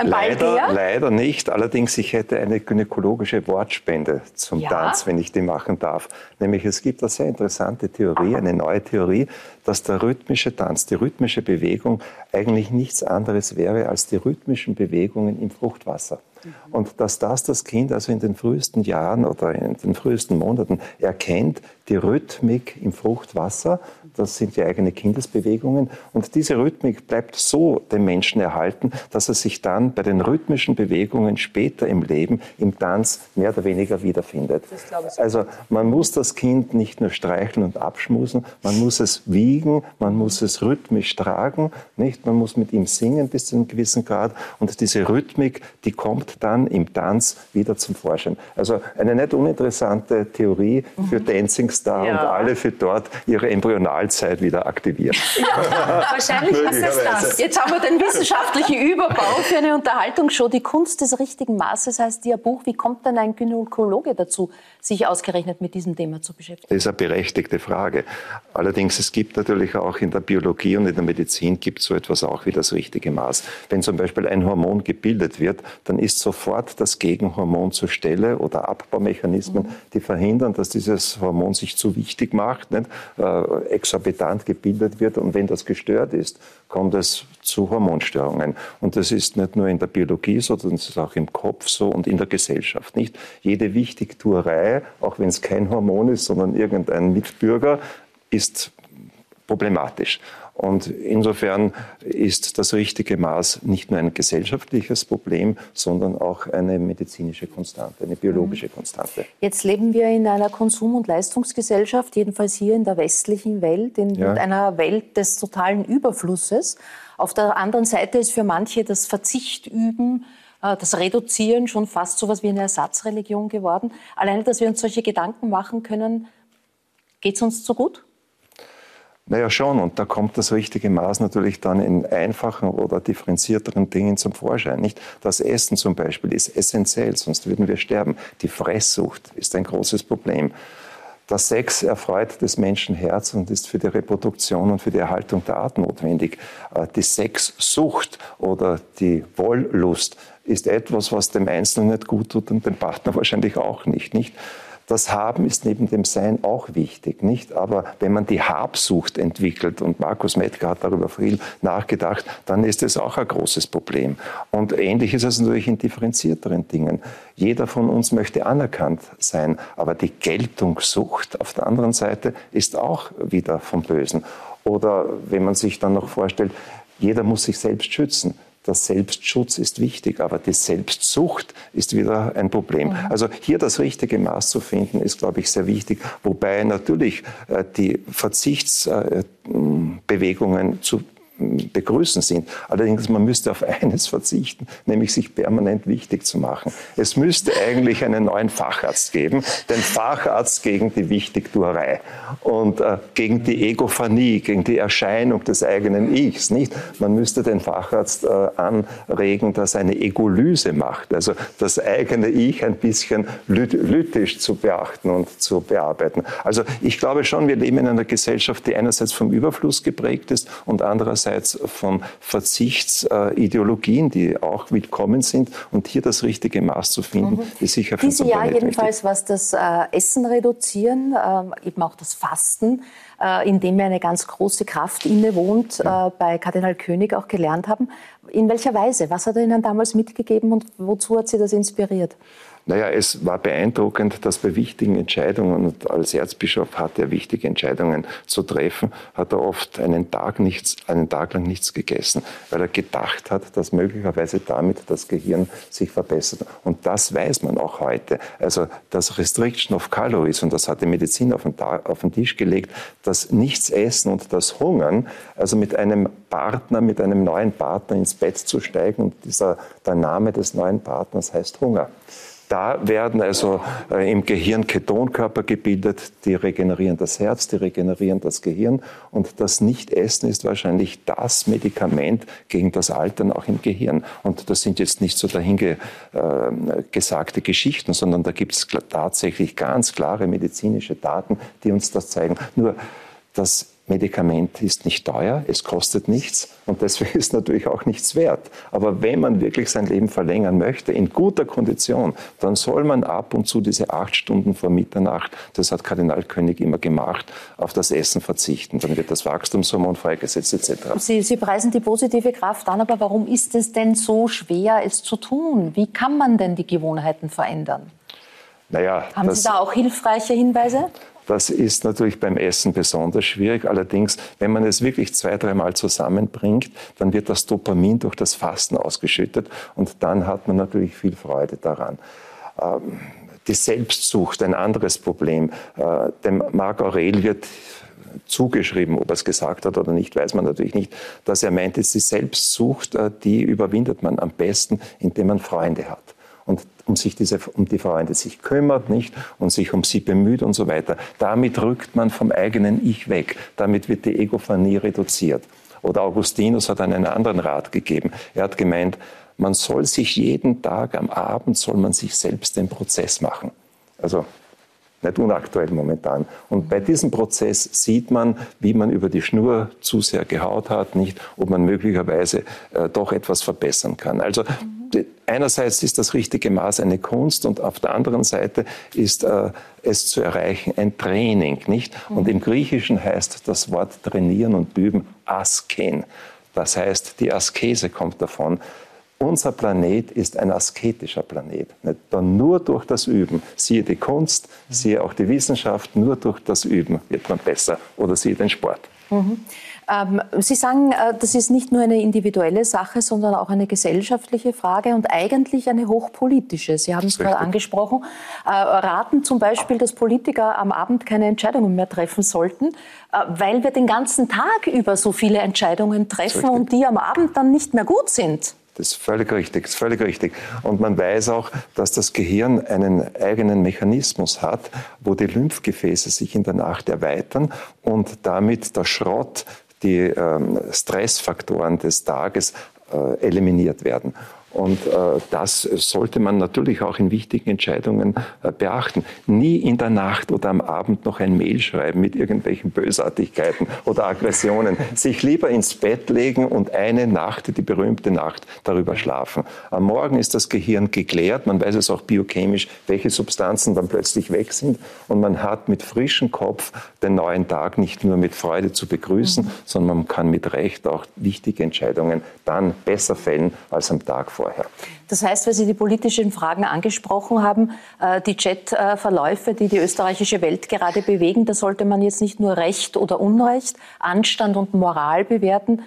Speaker 2: Ein leider, leider nicht. Allerdings, ich hätte eine gynäkologische Wortspende zum ja? Tanz, wenn ich die machen darf. Nämlich, es gibt eine sehr interessante Theorie, eine neue Theorie, dass der rhythmische Tanz, die rhythmische Bewegung eigentlich nichts anderes wäre als die rhythmischen Bewegungen im Fruchtwasser. Und dass das das Kind also in den frühesten Jahren oder in den frühesten Monaten erkennt, die Rhythmik im Fruchtwasser, das sind die eigenen Kindesbewegungen. Und diese Rhythmik bleibt so dem Menschen erhalten, dass er sich dann bei den rhythmischen Bewegungen später im Leben, im Tanz mehr oder weniger wiederfindet. Also man muss das Kind nicht nur streicheln und abschmusen, man muss es wiegen, man muss es rhythmisch tragen, nicht? Man muss mit ihm singen bis zu einem gewissen Grad. Und diese Rhythmik, die kommt dann im Tanz wieder zum Vorschein. Also eine nicht uninteressante Theorie für mhm. Dancing Star ja. und alle für dort ihre Embryonalzeit wieder aktivieren.
Speaker 1: Ja, wahrscheinlich ist es das. Jetzt haben wir den wissenschaftlichen Überbau für eine Unterhaltungsshow. Die Kunst des richtigen Maßes heißt Ihr Buch. Wie kommt denn ein Gynäkologe dazu, sich ausgerechnet mit diesem Thema zu beschäftigen?
Speaker 2: Das ist eine berechtigte Frage. Allerdings, es gibt natürlich auch in der Biologie und in der Medizin gibt so etwas auch wie das richtige Maß. Wenn zum Beispiel ein Hormon gebildet wird, dann ist sofort das Gegenhormon zur Stelle oder Abbaumechanismen, die verhindern, dass dieses Hormon sich zu wichtig macht, nicht? Äh, exorbitant gebildet wird. Und wenn das gestört ist, kommt es zu Hormonstörungen. Und das ist nicht nur in der Biologie so, sondern es ist auch im Kopf so und in der Gesellschaft. Nicht jede Wichtigtuerei, auch wenn es kein Hormon ist, sondern irgendein Mitbürger, ist problematisch. Und insofern ist das richtige Maß nicht nur ein gesellschaftliches Problem, sondern auch eine medizinische Konstante, eine biologische
Speaker 1: Mhm.
Speaker 2: Konstante.
Speaker 1: Jetzt leben wir in einer Konsum- und Leistungsgesellschaft, jedenfalls hier in der westlichen Welt, in
Speaker 2: Ja.
Speaker 1: einer Welt des totalen Überflusses. Auf der anderen Seite ist für manche das Verzicht üben, äh, das Reduzieren schon fast so etwas wie eine Ersatzreligion geworden. Alleine, dass wir uns solche Gedanken machen können, geht es uns zu gut?
Speaker 2: Naja, schon. Und da kommt das richtige Maß natürlich dann in einfachen oder differenzierteren Dingen zum Vorschein. Nicht? Das Essen zum Beispiel ist essentiell, sonst würden wir sterben. Die Fresssucht ist ein großes Problem. Der Sex erfreut des Menschen Herz und ist für die Reproduktion und für die Erhaltung der Art notwendig. Äh, Die Sexsucht oder die Wollust ist etwas, was dem Einzelnen nicht gut tut und dem Partner wahrscheinlich auch nicht. nicht? Das Haben ist neben dem Sein auch wichtig, nicht? Aber wenn man die Habsucht entwickelt, und Markus Metzger hat darüber viel nachgedacht, dann ist es auch ein großes Problem. Und ähnlich ist es natürlich in differenzierteren Dingen. Jeder von uns möchte anerkannt sein, aber die Geltungssucht auf der anderen Seite ist auch wieder vom Bösen. Oder wenn man sich dann noch vorstellt, jeder muss sich selbst schützen. Der Selbstschutz ist wichtig, aber die Selbstsucht ist wieder ein Problem. Also hier das richtige Maß zu finden, ist, glaube ich, sehr wichtig. Wobei natürlich äh, die Verzichtsbewegungen zu begrüßen sind. Allerdings, man müsste auf eines verzichten, nämlich sich permanent wichtig zu machen. Es müsste eigentlich einen neuen Facharzt geben, den Facharzt gegen die Wichtigtuerei und äh, gegen die Egophanie, gegen die Erscheinung des eigenen Ichs. Nicht? Man müsste den Facharzt äh, anregen, dass er eine Egolyse macht, also das eigene Ich ein bisschen ly- lytisch zu beachten und zu bearbeiten. Also ich glaube schon, wir leben in einer Gesellschaft, die einerseits vom Überfluss geprägt ist und andererseits von Verzichtsideologien, die auch willkommen sind. Und hier das richtige Maß zu finden, ist sicher für
Speaker 1: Dieses Jahr jedenfalls, was das äh, Essen reduzieren, ähm, eben auch das Fasten, äh, in dem ja eine ganz große Kraft innewohnt, äh, bei Kardinal König auch gelernt haben. In welcher Weise? Was hat er Ihnen damals mitgegeben und wozu hat Sie das inspiriert?
Speaker 2: Naja, es war beeindruckend, dass bei wichtigen Entscheidungen, und als Erzbischof hatte er wichtige Entscheidungen zu treffen, hat er oft einen Tag, nichts, einen Tag lang nichts gegessen, weil er gedacht hat, dass möglicherweise damit das Gehirn sich verbessert. Und das weiß man auch heute. Also das Restriction of Calories, und das hat die Medizin auf den, Tag, auf den Tisch gelegt, das Nichtsessen und das Hungern, also mit einem Partner, mit einem neuen Partner ins Bett zu steigen, und dieser, der Name des neuen Partners heißt Hunger. Da werden also äh, im Gehirn Ketonkörper gebildet, die regenerieren das Herz, die regenerieren das Gehirn. Und das Nichtessen ist wahrscheinlich das Medikament gegen das Altern auch im Gehirn. Und das sind jetzt nicht so dahingesagte Geschichten, sondern da gibt es tatsächlich ganz klare medizinische Daten, die uns das zeigen. Nur das Medikament ist nicht teuer, es kostet nichts und deswegen ist natürlich auch nichts wert. Aber wenn man wirklich sein Leben verlängern möchte, in guter Kondition, dann soll man ab und zu diese acht Stunden vor Mitternacht, das hat Kardinal König immer gemacht, auf das Essen verzichten. Dann wird das Wachstumshormon freigesetzt etc.
Speaker 1: Sie, Sie preisen die positive Kraft an, aber warum ist es denn so schwer, es zu tun? Wie kann man denn die Gewohnheiten verändern?
Speaker 2: Naja,
Speaker 1: Haben Sie da auch hilfreiche Hinweise?
Speaker 2: Das ist natürlich beim Essen besonders schwierig. Allerdings, wenn man es wirklich zwei, dreimal zusammenbringt, dann wird das Dopamin durch das Fasten ausgeschüttet und dann hat man natürlich viel Freude daran. Ähm, die Selbstsucht, ein anderes Problem. Äh, dem Marc Aurel wird zugeschrieben, ob er es gesagt hat oder nicht, weiß man natürlich nicht, dass er meint, die Selbstsucht, äh, die überwindet man am besten, indem man Freunde hat und um sich diese, um die Freunde sich kümmert, nicht und sich um sie bemüht und so weiter. Damit rückt man vom eigenen Ich weg. Damit wird die Egophanie reduziert. Oder Augustinus hat einen anderen Rat gegeben. Er hat gemeint, man soll sich jeden Tag am Abend soll man sich selbst den Prozess machen. Also nicht unaktuell momentan. Und bei diesem Prozess sieht man, wie man über die Schnur zu sehr gehaut hat, nicht, ob man möglicherweise äh, doch etwas verbessern kann. Also einerseits ist das richtige Maß eine Kunst und auf der anderen Seite ist äh, es zu erreichen ein Training, nicht? Und im Griechischen heißt das Wort trainieren und üben Asken. Das heißt, die Askese kommt davon. Unser Planet ist ein asketischer Planet. Nur durch das Üben, siehe die Kunst, siehe auch die Wissenschaft, nur durch das Üben wird man besser oder siehe den Sport.
Speaker 1: Mhm. Ähm, Sie sagen, äh, das ist nicht nur eine individuelle Sache, sondern auch eine gesellschaftliche Frage und eigentlich eine hochpolitische. Sie haben es gerade angesprochen. Äh, raten zum Beispiel, dass Politiker am Abend keine Entscheidungen mehr treffen sollten, äh, weil wir den ganzen Tag über so viele Entscheidungen treffen und die am Abend dann nicht mehr gut sind.
Speaker 2: Das ist völlig richtig, das ist völlig richtig. Und man weiß auch, dass das Gehirn einen eigenen Mechanismus hat, wo die Lymphgefäße sich in der Nacht erweitern und damit der Schrott, die ähm, Stressfaktoren des Tages äh, eliminiert werden. Und äh, das sollte man natürlich auch in wichtigen Entscheidungen äh, beachten. Nie in der Nacht oder am Abend noch ein Mail schreiben mit irgendwelchen Bösartigkeiten oder Aggressionen. Sich lieber ins Bett legen und eine Nacht, die berühmte Nacht, darüber schlafen. Am Morgen ist das Gehirn geklärt. Man weiß es auch biochemisch, welche Substanzen dann plötzlich weg sind. Und man hat mit frischem Kopf den neuen Tag nicht nur mit Freude zu begrüßen, mhm. sondern man kann mit Recht auch wichtige Entscheidungen dann besser fällen als am Tag vorher vorher.
Speaker 1: Das heißt, weil Sie die politischen Fragen angesprochen haben, äh, die Chatverläufe, die die österreichische Welt gerade bewegen, da sollte man jetzt nicht nur Recht oder Unrecht, Anstand und Moral bewerten,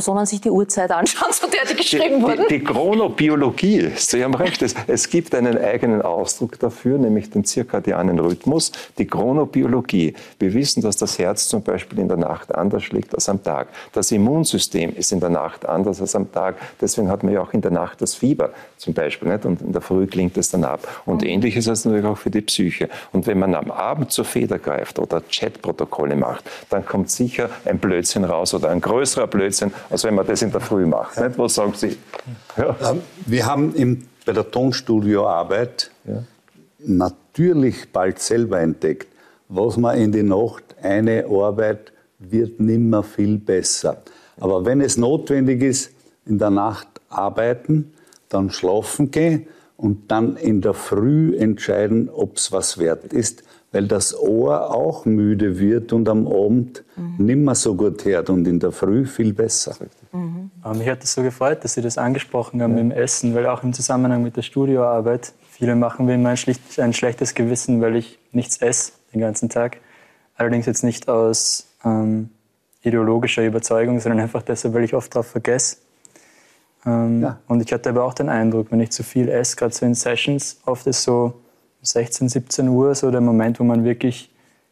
Speaker 1: sondern sich die Uhrzeit anschauen, zu der die geschrieben wurden.
Speaker 2: Die, die, Chronobiologie, Sie haben recht, es, es, gibt einen eigenen Ausdruck dafür, nämlich den zirkadianen Rhythmus, die Chronobiologie. Wir wissen, dass das Herz zum Beispiel in der Nacht anders schlägt als am Tag. Das Immunsystem ist in der Nacht anders als am Tag. Deswegen hat man ja auch in der Nacht das Fieber zum Beispiel. Nicht? Und in der Früh klingt es dann ab. Und mhm. ähnlich ist es natürlich auch für die Psyche. Und wenn man am Abend zur Feder greift oder Chatprotokolle macht, dann kommt sicher ein Blödsinn raus oder ein größerer Blödsinn, als wenn man das in der Früh macht. Nicht? Was sagen Sie?
Speaker 3: Ja. Ähm, wir haben im, bei der Tonstudioarbeit ja. natürlich bald selber entdeckt, was man in die Nacht eine Arbeit wird nimmer viel besser. Aber wenn es notwendig ist, in der Nacht arbeiten, dann schlafen gehen und dann in der Früh entscheiden, ob es was wert ist, weil das Ohr auch müde wird und am Abend mhm. nimmer so gut hört und in der Früh viel besser.
Speaker 6: Mhm. Mich hat es so gefreut, dass Sie das angesprochen haben ja. mit dem Essen, weil auch im Zusammenhang mit der Studioarbeit, viele machen mir immer ein, schlicht, ein schlechtes Gewissen, weil ich nichts esse den ganzen Tag. Allerdings jetzt nicht aus ähm, ideologischer Überzeugung, sondern einfach deshalb, weil ich oft darauf vergesse. Ähm, ja. Und ich hatte aber auch den Eindruck, wenn ich zu viel esse, gerade so in Sessions, oft ist so 16, 17 Uhr so der Moment, wo man wirklich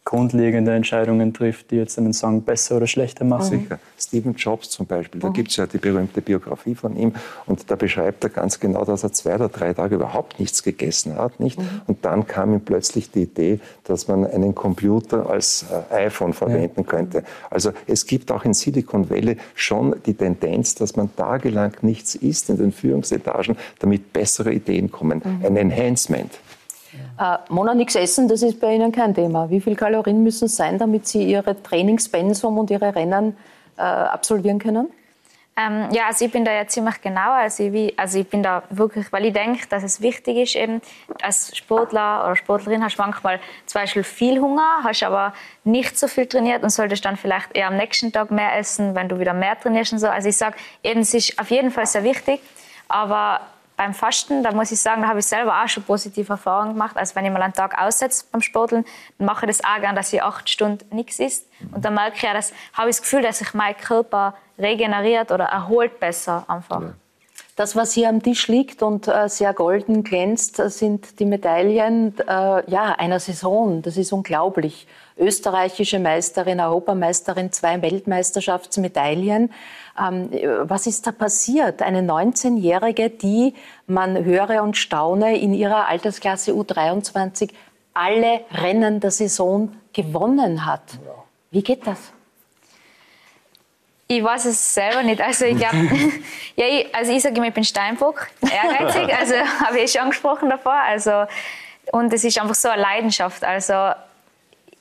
Speaker 6: grundlegende Entscheidungen trifft, die jetzt einen Song besser oder schlechter machen.
Speaker 2: Sicher. Stephen Jobs zum Beispiel, da mhm. gibt es ja die berühmte Biografie von ihm und da beschreibt er ganz genau, dass er zwei oder drei Tage überhaupt nichts gegessen hat. Nicht? Mhm. Und dann kam ihm plötzlich die Idee, dass man einen Computer als äh, iPhone verwenden ja. könnte. Also es gibt auch in Silicon Valley schon die Tendenz, dass man tagelang nichts isst in den Führungsetagen, damit bessere Ideen kommen. Mhm. Ein Enhancement.
Speaker 1: Äh, Mona, nichts essen, das ist bei Ihnen kein Thema. Wie viele Kalorien müssen es sein, damit Sie Ihre Trainingspensum und Ihre Rennen äh, absolvieren können?
Speaker 4: Ähm, ja, also ich bin da ja ziemlich genau. Also ich, also ich bin da wirklich, weil ich denke, dass es wichtig ist, eben als Sportler oder Sportlerin hast du manchmal zum Beispiel viel Hunger, hast aber nicht so viel trainiert und solltest dann vielleicht eher am nächsten Tag mehr essen, wenn du wieder mehr trainierst und so. Also ich sage, es ist auf jeden Fall sehr wichtig, aber beim Fasten, da muss ich sagen, da habe ich selber auch schon positive Erfahrungen gemacht. Also wenn ich mal einen Tag aussetze beim Sporteln, dann mache ich das auch gern, dass ich acht Stunden nichts isst. Und dann merke ich ja, dass, habe ich das Gefühl, dass sich mein Körper regeneriert oder erholt besser einfach. Ja.
Speaker 1: Das, was hier am Tisch liegt und äh, sehr golden glänzt, sind die Medaillen äh, ja, einer Saison. Das ist unglaublich. Österreichische Meisterin, Europameisterin, zwei Weltmeisterschaftsmedaillen. Ähm, was ist da passiert? Eine 19-Jährige, die, man höre und staune, in ihrer Altersklasse U23 alle Rennen der Saison gewonnen hat. Wie geht das?
Speaker 4: Ich weiß es selber nicht. Also ich glaube, ja, ich, also ich sage immer, ich bin Steinbock, ehrgeizig. Also habe ich schon angesprochen davor. Also und es ist einfach so eine Leidenschaft. Also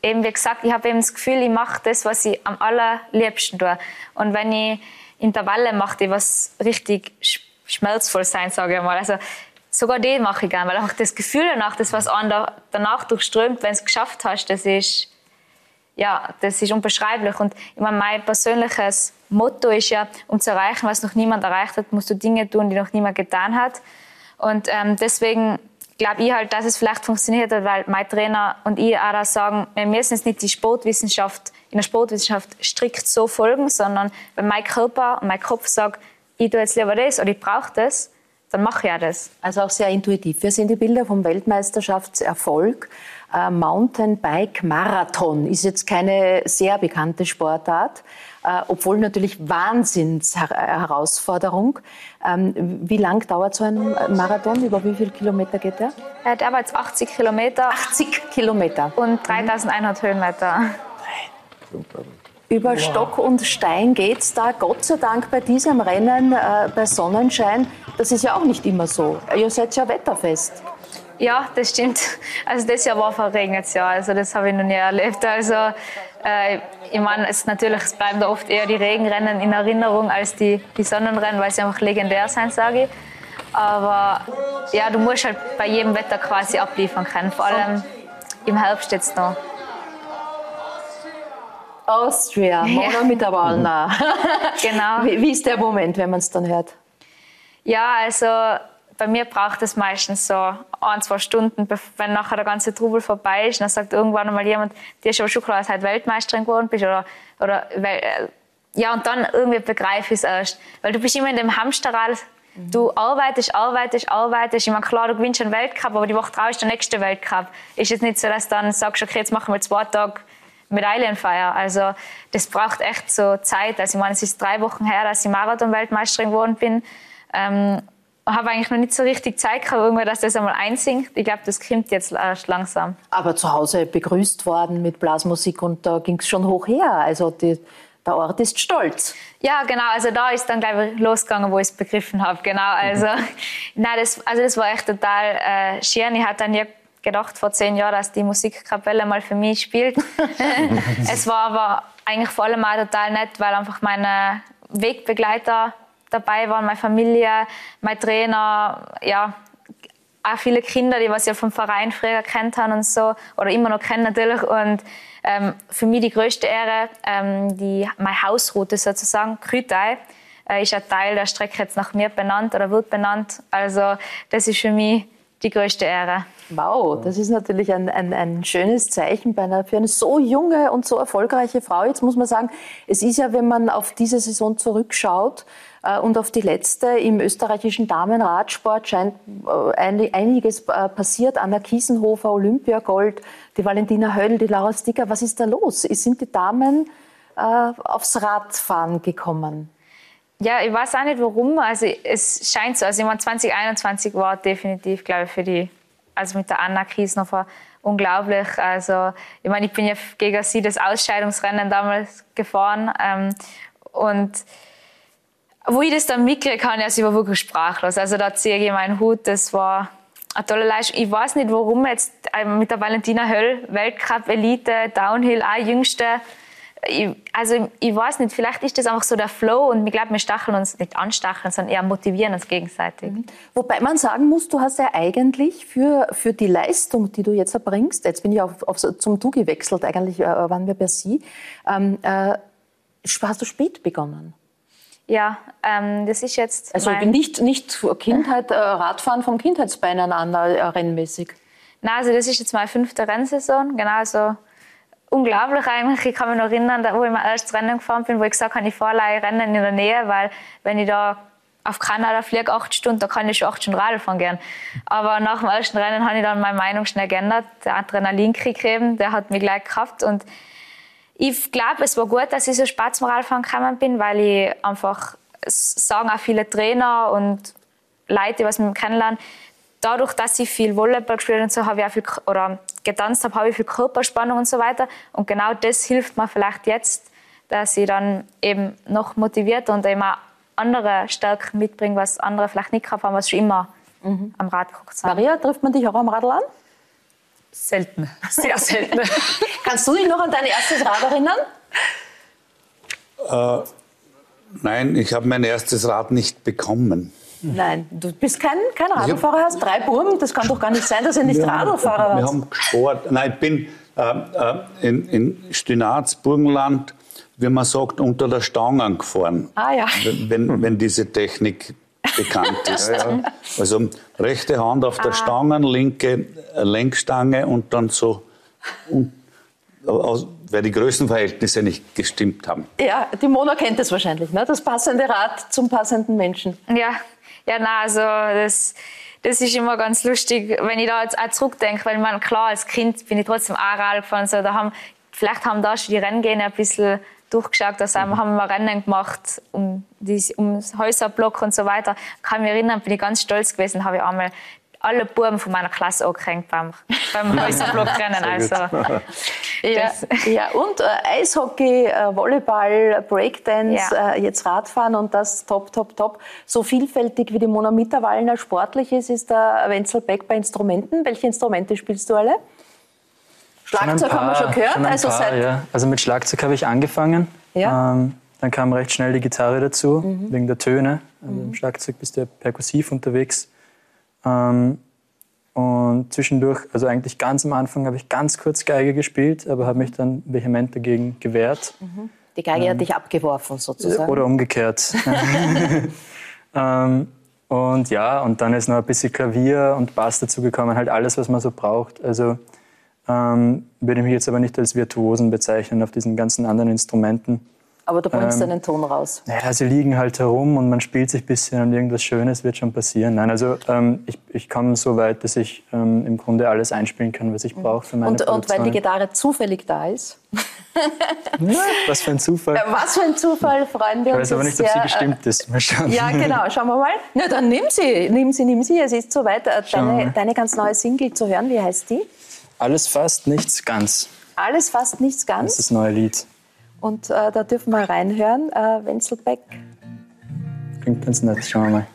Speaker 4: eben wie gesagt, ich habe eben das Gefühl, ich mache das, was ich am allerliebsten tue. Und wenn ich Intervalle mache, die was richtig schmerzvoll sein, sage ich mal. Also sogar die mache ich gerne, weil einfach das Gefühl danach, das was an danach durchströmt, wenn es geschafft hast, das ist ja, das ist unbeschreiblich. Und ich meine, mein persönliches Motto ist ja, um zu erreichen, was noch niemand erreicht hat, musst du Dinge tun, die noch niemand getan hat. Und ähm, deswegen glaube ich halt, dass es vielleicht funktioniert hat, weil mein Trainer und ich auch sagen, wir müssen jetzt nicht die Sportwissenschaft, in der Sportwissenschaft strikt so folgen, sondern wenn mein Körper und mein Kopf sagt, ich tue jetzt lieber das oder ich brauche das, dann mache ich das.
Speaker 1: Also auch sehr intuitiv. Wir sehen die Bilder vom Weltmeisterschaftserfolg. Äh, Mountainbike Marathon ist jetzt keine sehr bekannte Sportart, äh, obwohl natürlich Wahnsinnsherausforderung. Ähm, wie lang dauert so ein Marathon? Über wie viele Kilometer geht der?
Speaker 4: Äh, der war jetzt 80 Kilometer
Speaker 1: 80 Kilometer.
Speaker 4: und 3100 Höhenmeter.
Speaker 1: Über Stock und Stein geht's da. Gott sei Dank bei diesem Rennen äh, bei Sonnenschein. Das ist ja auch nicht immer so. Ihr seid ja wetterfest.
Speaker 4: Ja, das stimmt. Also das Jahr war verregnet, ja. Also das habe ich noch nie erlebt. Also äh, ich meine, es natürlich es bleiben da oft eher die Regenrennen in Erinnerung als die, die Sonnenrennen, weil sie einfach legendär sind, sage ich. Aber ja, du musst halt bei jedem Wetter quasi abliefern können. Vor allem im Herbst jetzt noch.
Speaker 1: Austria, Mona Mitterwallner.
Speaker 4: Genau.
Speaker 1: Wie, wie ist der Moment, wenn man es dann hört?
Speaker 4: Ja, also bei mir braucht es meistens so ein, zwei Stunden, wenn nachher der ganze Trubel vorbei ist. Dann sagt irgendwann einmal jemand, dir ist aber schon klar, dass du Weltmeisterin geworden bist. Oder, oder weil, äh, ja, und dann irgendwie begreife ich es erst. Weil du bist immer in dem Hamsterrad. Du arbeitest, arbeitest, arbeitest. Ich meine, klar, du gewinnst einen Weltcup, aber die Woche drauf ist der nächste Weltcup. Ist jetzt nicht so, dass du dann sagst, okay, jetzt machen wir zwei Tage Medaillenfeier. Also das braucht echt so Zeit. Also ich meine, es ist drei Wochen her, dass ich Marathon-Weltmeisterin geworden bin. Ähm, habe eigentlich noch nicht so richtig Zeit gehabt, irgendwie, dass das einmal einsinkt. Ich glaube, das kommt jetzt erst langsam.
Speaker 1: Aber zu Hause begrüßt worden mit Blasmusik und da ging es schon hoch her. Also die, der Ort ist stolz.
Speaker 4: Ja, genau. Also da ist dann gleich losgegangen, wo ich es begriffen habe. Genau. Also, nein, das, also das war echt total äh, schön. Ich hatte dann ja gedacht vor zehn Jahren, dass die Musikkapelle mal für mich spielt. es war aber eigentlich vor allem auch total nett, weil einfach meine Wegbegleiter dabei waren, meine Familie, mein Trainer, ja, auch viele Kinder, die was ja vom Verein früher kennt haben und so, oder immer noch kennen natürlich. Und ähm, für mich die größte Ehre, ähm, die, meine Hausroute sozusagen, Krütei, äh, ist ein Teil der Strecke jetzt nach mir benannt oder wird benannt. Also das ist für mich die größte Ehre.
Speaker 1: Wow, das ist natürlich ein, ein, ein schönes Zeichen bei einer, für eine so junge und so erfolgreiche Frau. Jetzt muss man sagen, es ist ja, wenn man auf diese Saison zurückschaut äh, und auf die letzte im österreichischen Damenradsport scheint äh, ein, einiges äh, passiert. Anna Kiesenhofer, Olympiagold, die Valentina Höll, die Laura Sticker. Was ist da los? Sind die Damen äh, aufs Radfahren gekommen?
Speaker 4: Ja, ich weiß auch nicht warum. Also es scheint so. Also ich meine, 2021 war definitiv, glaube ich, für die, also mit der Anna Kiesnofer unglaublich. Also ich meine, ich bin ja gegen sie das Ausscheidungsrennen damals gefahren ähm, und wo ich das dann mitkriege, kann also ich war wirklich sprachlos. Also da ziehe ich meinen Hut, das war eine tolle Leistung. Ich weiß nicht, warum jetzt ähm, mit der Valentina Höll, Weltcup, Elite, Downhill, auch jüngste, ich, also ich weiß nicht, vielleicht ist das einfach so der Flow und ich glaube, wir stacheln uns nicht anstacheln, sondern eher motivieren uns gegenseitig.
Speaker 1: Wobei man sagen muss, du hast ja eigentlich für, für die Leistung, die du jetzt erbringst, jetzt bin ich auf, auf, zum Du gewechselt, eigentlich äh, waren wir bei Sie, ähm, äh, hast du spät begonnen.
Speaker 4: Ja, ähm, das ist jetzt.
Speaker 1: Also nicht, nicht Kindheit, äh, Radfahren vom Kindheitsbeinen an, äh, rennmäßig.
Speaker 4: Nein, also das ist jetzt meine fünfte Rennsaison, genau so. Unglaublich eigentlich. Ich kann mich noch erinnern, wo ich mein erstes Rennen gefahren bin, wo ich gesagt habe, ich fahre Rennen in der Nähe, weil wenn ich da auf Kanada fliege, acht Stunden, da kann ich schon acht Stunden Radl fahren gern. Aber nach dem ersten Rennen habe ich dann meine Meinung schnell geändert. Der Adrenalinkrieg eben, der hat mich gleich gehabt und ich glaube, es war gut, dass ich so spät zum Radfahren gekommen bin, weil ich einfach, sagen auch viele Trainer und Leute, die was mit mir kennenlernen, dadurch, dass ich viel Volleyball gespielt habe und so, habe ich auch viel, oder getanzt habe, habe ich viel Körperspannung und so weiter. Und genau das hilft mir vielleicht jetzt, dass ich dann eben noch motiviert und eben auch andere Stärken mitbringe, was andere vielleicht nicht gehabt haben, was schon immer am Rad geguckt haben.
Speaker 1: Maria, trifft man dich auch am Radl an?
Speaker 5: Selten, sehr selten.
Speaker 1: Kannst du dich noch an dein erstes Rad erinnern?
Speaker 3: Nein, ich habe mein erstes Rad nicht bekommen.
Speaker 1: Nein, du bist kein, kein Radlfahrer, hast drei Buben. Das kann doch gar nicht sein, dass ihr nicht Radlfahrer
Speaker 3: Wir
Speaker 1: wart.
Speaker 3: haben Sport. Nein, ich bin äh, äh, in, in Stinaz, Burgenland, wie man sagt, unter der Stange gefahren.
Speaker 1: Ah ja.
Speaker 3: Wenn, wenn diese Technik bekannt ist. Also rechte Hand auf der Stange, linke äh, Lenkstange und dann so, und, aus, weil die Größenverhältnisse nicht gestimmt haben.
Speaker 1: Ja, die Mona kennt das wahrscheinlich, ne? das passende Rad zum passenden Menschen.
Speaker 4: Ja, ja, nein, also das, das ist immer ganz lustig, wenn ich da jetzt auch zurückdenke, weil man klar als Kind bin ich trotzdem auch Rad gefahren, so, da haben, vielleicht haben da schon die Renngene ein bisschen durchgeschaut, also haben haben wir Rennen gemacht um, die, um Häuserblock und so weiter. Kann mich erinnern, bin ich ganz stolz gewesen, habe ich einmal alle Buben von meiner Klasse angehängt beim, beim Häuserblockrennen. Also,
Speaker 1: Ja, ja und äh, Eishockey, äh, Volleyball, Breakdance,
Speaker 4: Ja.
Speaker 1: äh, jetzt Radfahren und das top, top, top. So vielfältig wie die Mona Mitterwallner sportlich ist, ist der Wenzel Beck bei Instrumenten. Welche Instrumente spielst du alle? Schlagzeug haben wir schon gehört.
Speaker 6: schon ein
Speaker 1: also
Speaker 6: paar,
Speaker 1: seit,
Speaker 6: ja. also mit Schlagzeug habe ich angefangen.
Speaker 1: Ja.
Speaker 6: Ähm, dann kam recht schnell die Gitarre dazu,
Speaker 1: Mhm.
Speaker 6: wegen der Töne. Also Im Schlagzeug bist du ja perkussiv unterwegs. Ähm, und zwischendurch, also eigentlich ganz am Anfang, habe ich ganz kurz Geige gespielt, aber habe mich dann vehement dagegen gewehrt.
Speaker 1: die Geige hat dich abgeworfen sozusagen.
Speaker 6: Oder umgekehrt. ähm, und ja, und dann ist noch ein bisschen Klavier und Bass dazu gekommen, halt alles, was man so braucht. Also ähm, würde ich mich jetzt aber nicht als Virtuosen bezeichnen auf diesen ganzen anderen Instrumenten.
Speaker 1: Aber du bringst
Speaker 6: ähm,
Speaker 1: einen Ton raus.
Speaker 6: Naja, sie liegen halt herum und man spielt sich ein bisschen und irgendwas Schönes wird schon passieren. Nein, also ähm, ich, ich komme so weit, dass ich ähm, im Grunde alles einspielen kann, was ich brauche für meine
Speaker 1: Und, und weil die. Gitarre zufällig da ist.
Speaker 6: Was für ein Zufall.
Speaker 1: Was für ein Zufall, freuen wir
Speaker 6: Ich weiß aber nicht, ob sie
Speaker 1: äh,
Speaker 6: gestimmt ist. Mal schauen.
Speaker 1: Ja, genau. Schauen wir mal. Na, dann nimm sie, nimm sie, nimm sie. Es ist soweit. Äh, Deine, deine ganz neue Single zu hören. Wie heißt die?
Speaker 6: Alles fast, nichts ganz.
Speaker 1: Alles fast nichts
Speaker 6: Das
Speaker 1: ganz.
Speaker 6: ist das neue Lied.
Speaker 1: Und äh, da dürfen wir reinhören. Äh, Wenzelbeck.
Speaker 6: Klingt ganz nett. Schauen wir mal.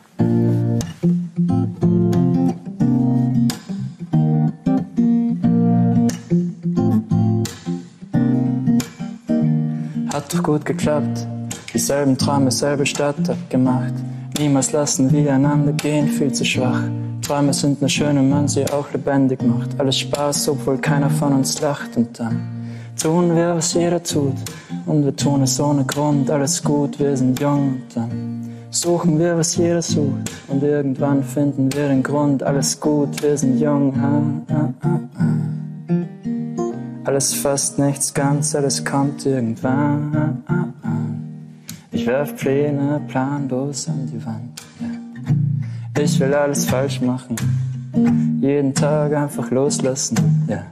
Speaker 6: Hat doch gut geklappt. Dieselben Träume, selbe Stadt abgemacht. Niemals lassen wir einander gehen, viel zu schwach. Träume sind nur schön, wenn man sie auch lebendig macht. Alles Spaß, obwohl keiner von uns lacht. Und dann tun wir, was jeder tut. Und wir tun es ohne Grund. Alles gut, wir sind jung. Und dann suchen wir, was jeder sucht. Und irgendwann finden wir den Grund. Alles gut, wir sind jung. Ah, ah, ah. Alles fast nichts ganz, alles kommt irgendwann. Ich werf Pläne planlos an die Wand. Ich will alles falsch machen. Jeden Tag einfach loslassen. Ja.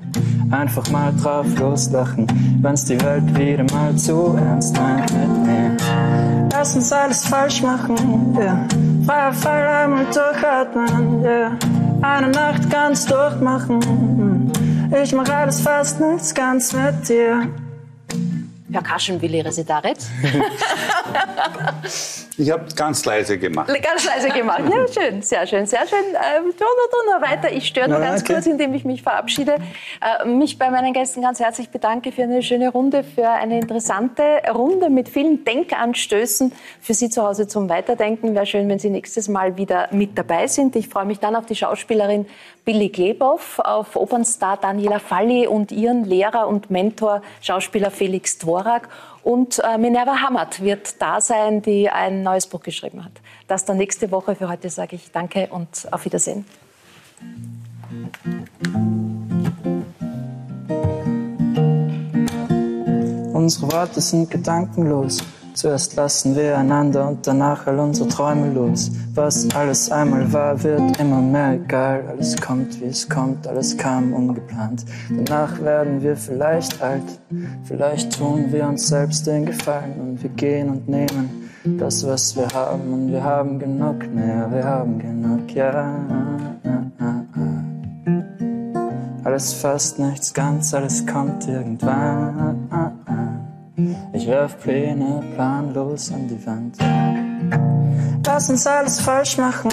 Speaker 6: Einfach mal drauf loslachen, wenn's die Welt wieder mal zu ernst meint mit mir. Lass uns alles falsch machen. Ja. Freier Fall einmal durchatmen. Ja. Eine Nacht ganz durchmachen. Ich mach alles fast nichts ganz mit dir.
Speaker 1: Percussion Willi Residaret.
Speaker 3: Ich habe ganz leise gemacht.
Speaker 1: Ganz leise gemacht. Ja, schön, sehr schön, sehr schön. Ähm, tu, tu, tu, weiter. Ich störe nur
Speaker 6: Ja,
Speaker 1: ganz
Speaker 6: okay.
Speaker 1: kurz, indem ich mich verabschiede. Äh, mich bei meinen Gästen ganz herzlich bedanke für eine schöne Runde, für eine interessante Runde mit vielen Denkanstößen für Sie zu Hause zum Weiterdenken. Wäre schön, wenn Sie nächstes Mal wieder mit dabei sind. Ich freue mich dann auf die Schauspielerin Billy Glebow, auf Opernstar Daniela Falli und ihren Lehrer und Mentor Schauspieler Felix Dvorak. Und äh, Minerva Hammert wird da sein, die ein neues Buch geschrieben hat. Das dann nächste Woche. Für heute sage ich Danke und auf Wiedersehen.
Speaker 6: Unsere Worte sind gedankenlos. Zuerst lassen wir einander und danach all unsere Träume los. Was alles einmal war, wird immer mehr egal. Alles kommt, wie es kommt, alles kam ungeplant. Danach werden wir vielleicht alt. Vielleicht tun wir uns selbst den Gefallen und wir gehen und nehmen das, was wir haben. Und wir haben genug, naja, wir haben genug, ja. Alles fast nichts ganz, alles kommt irgendwann. Ich werf Pläne planlos an die Wand. Lass uns alles falsch machen.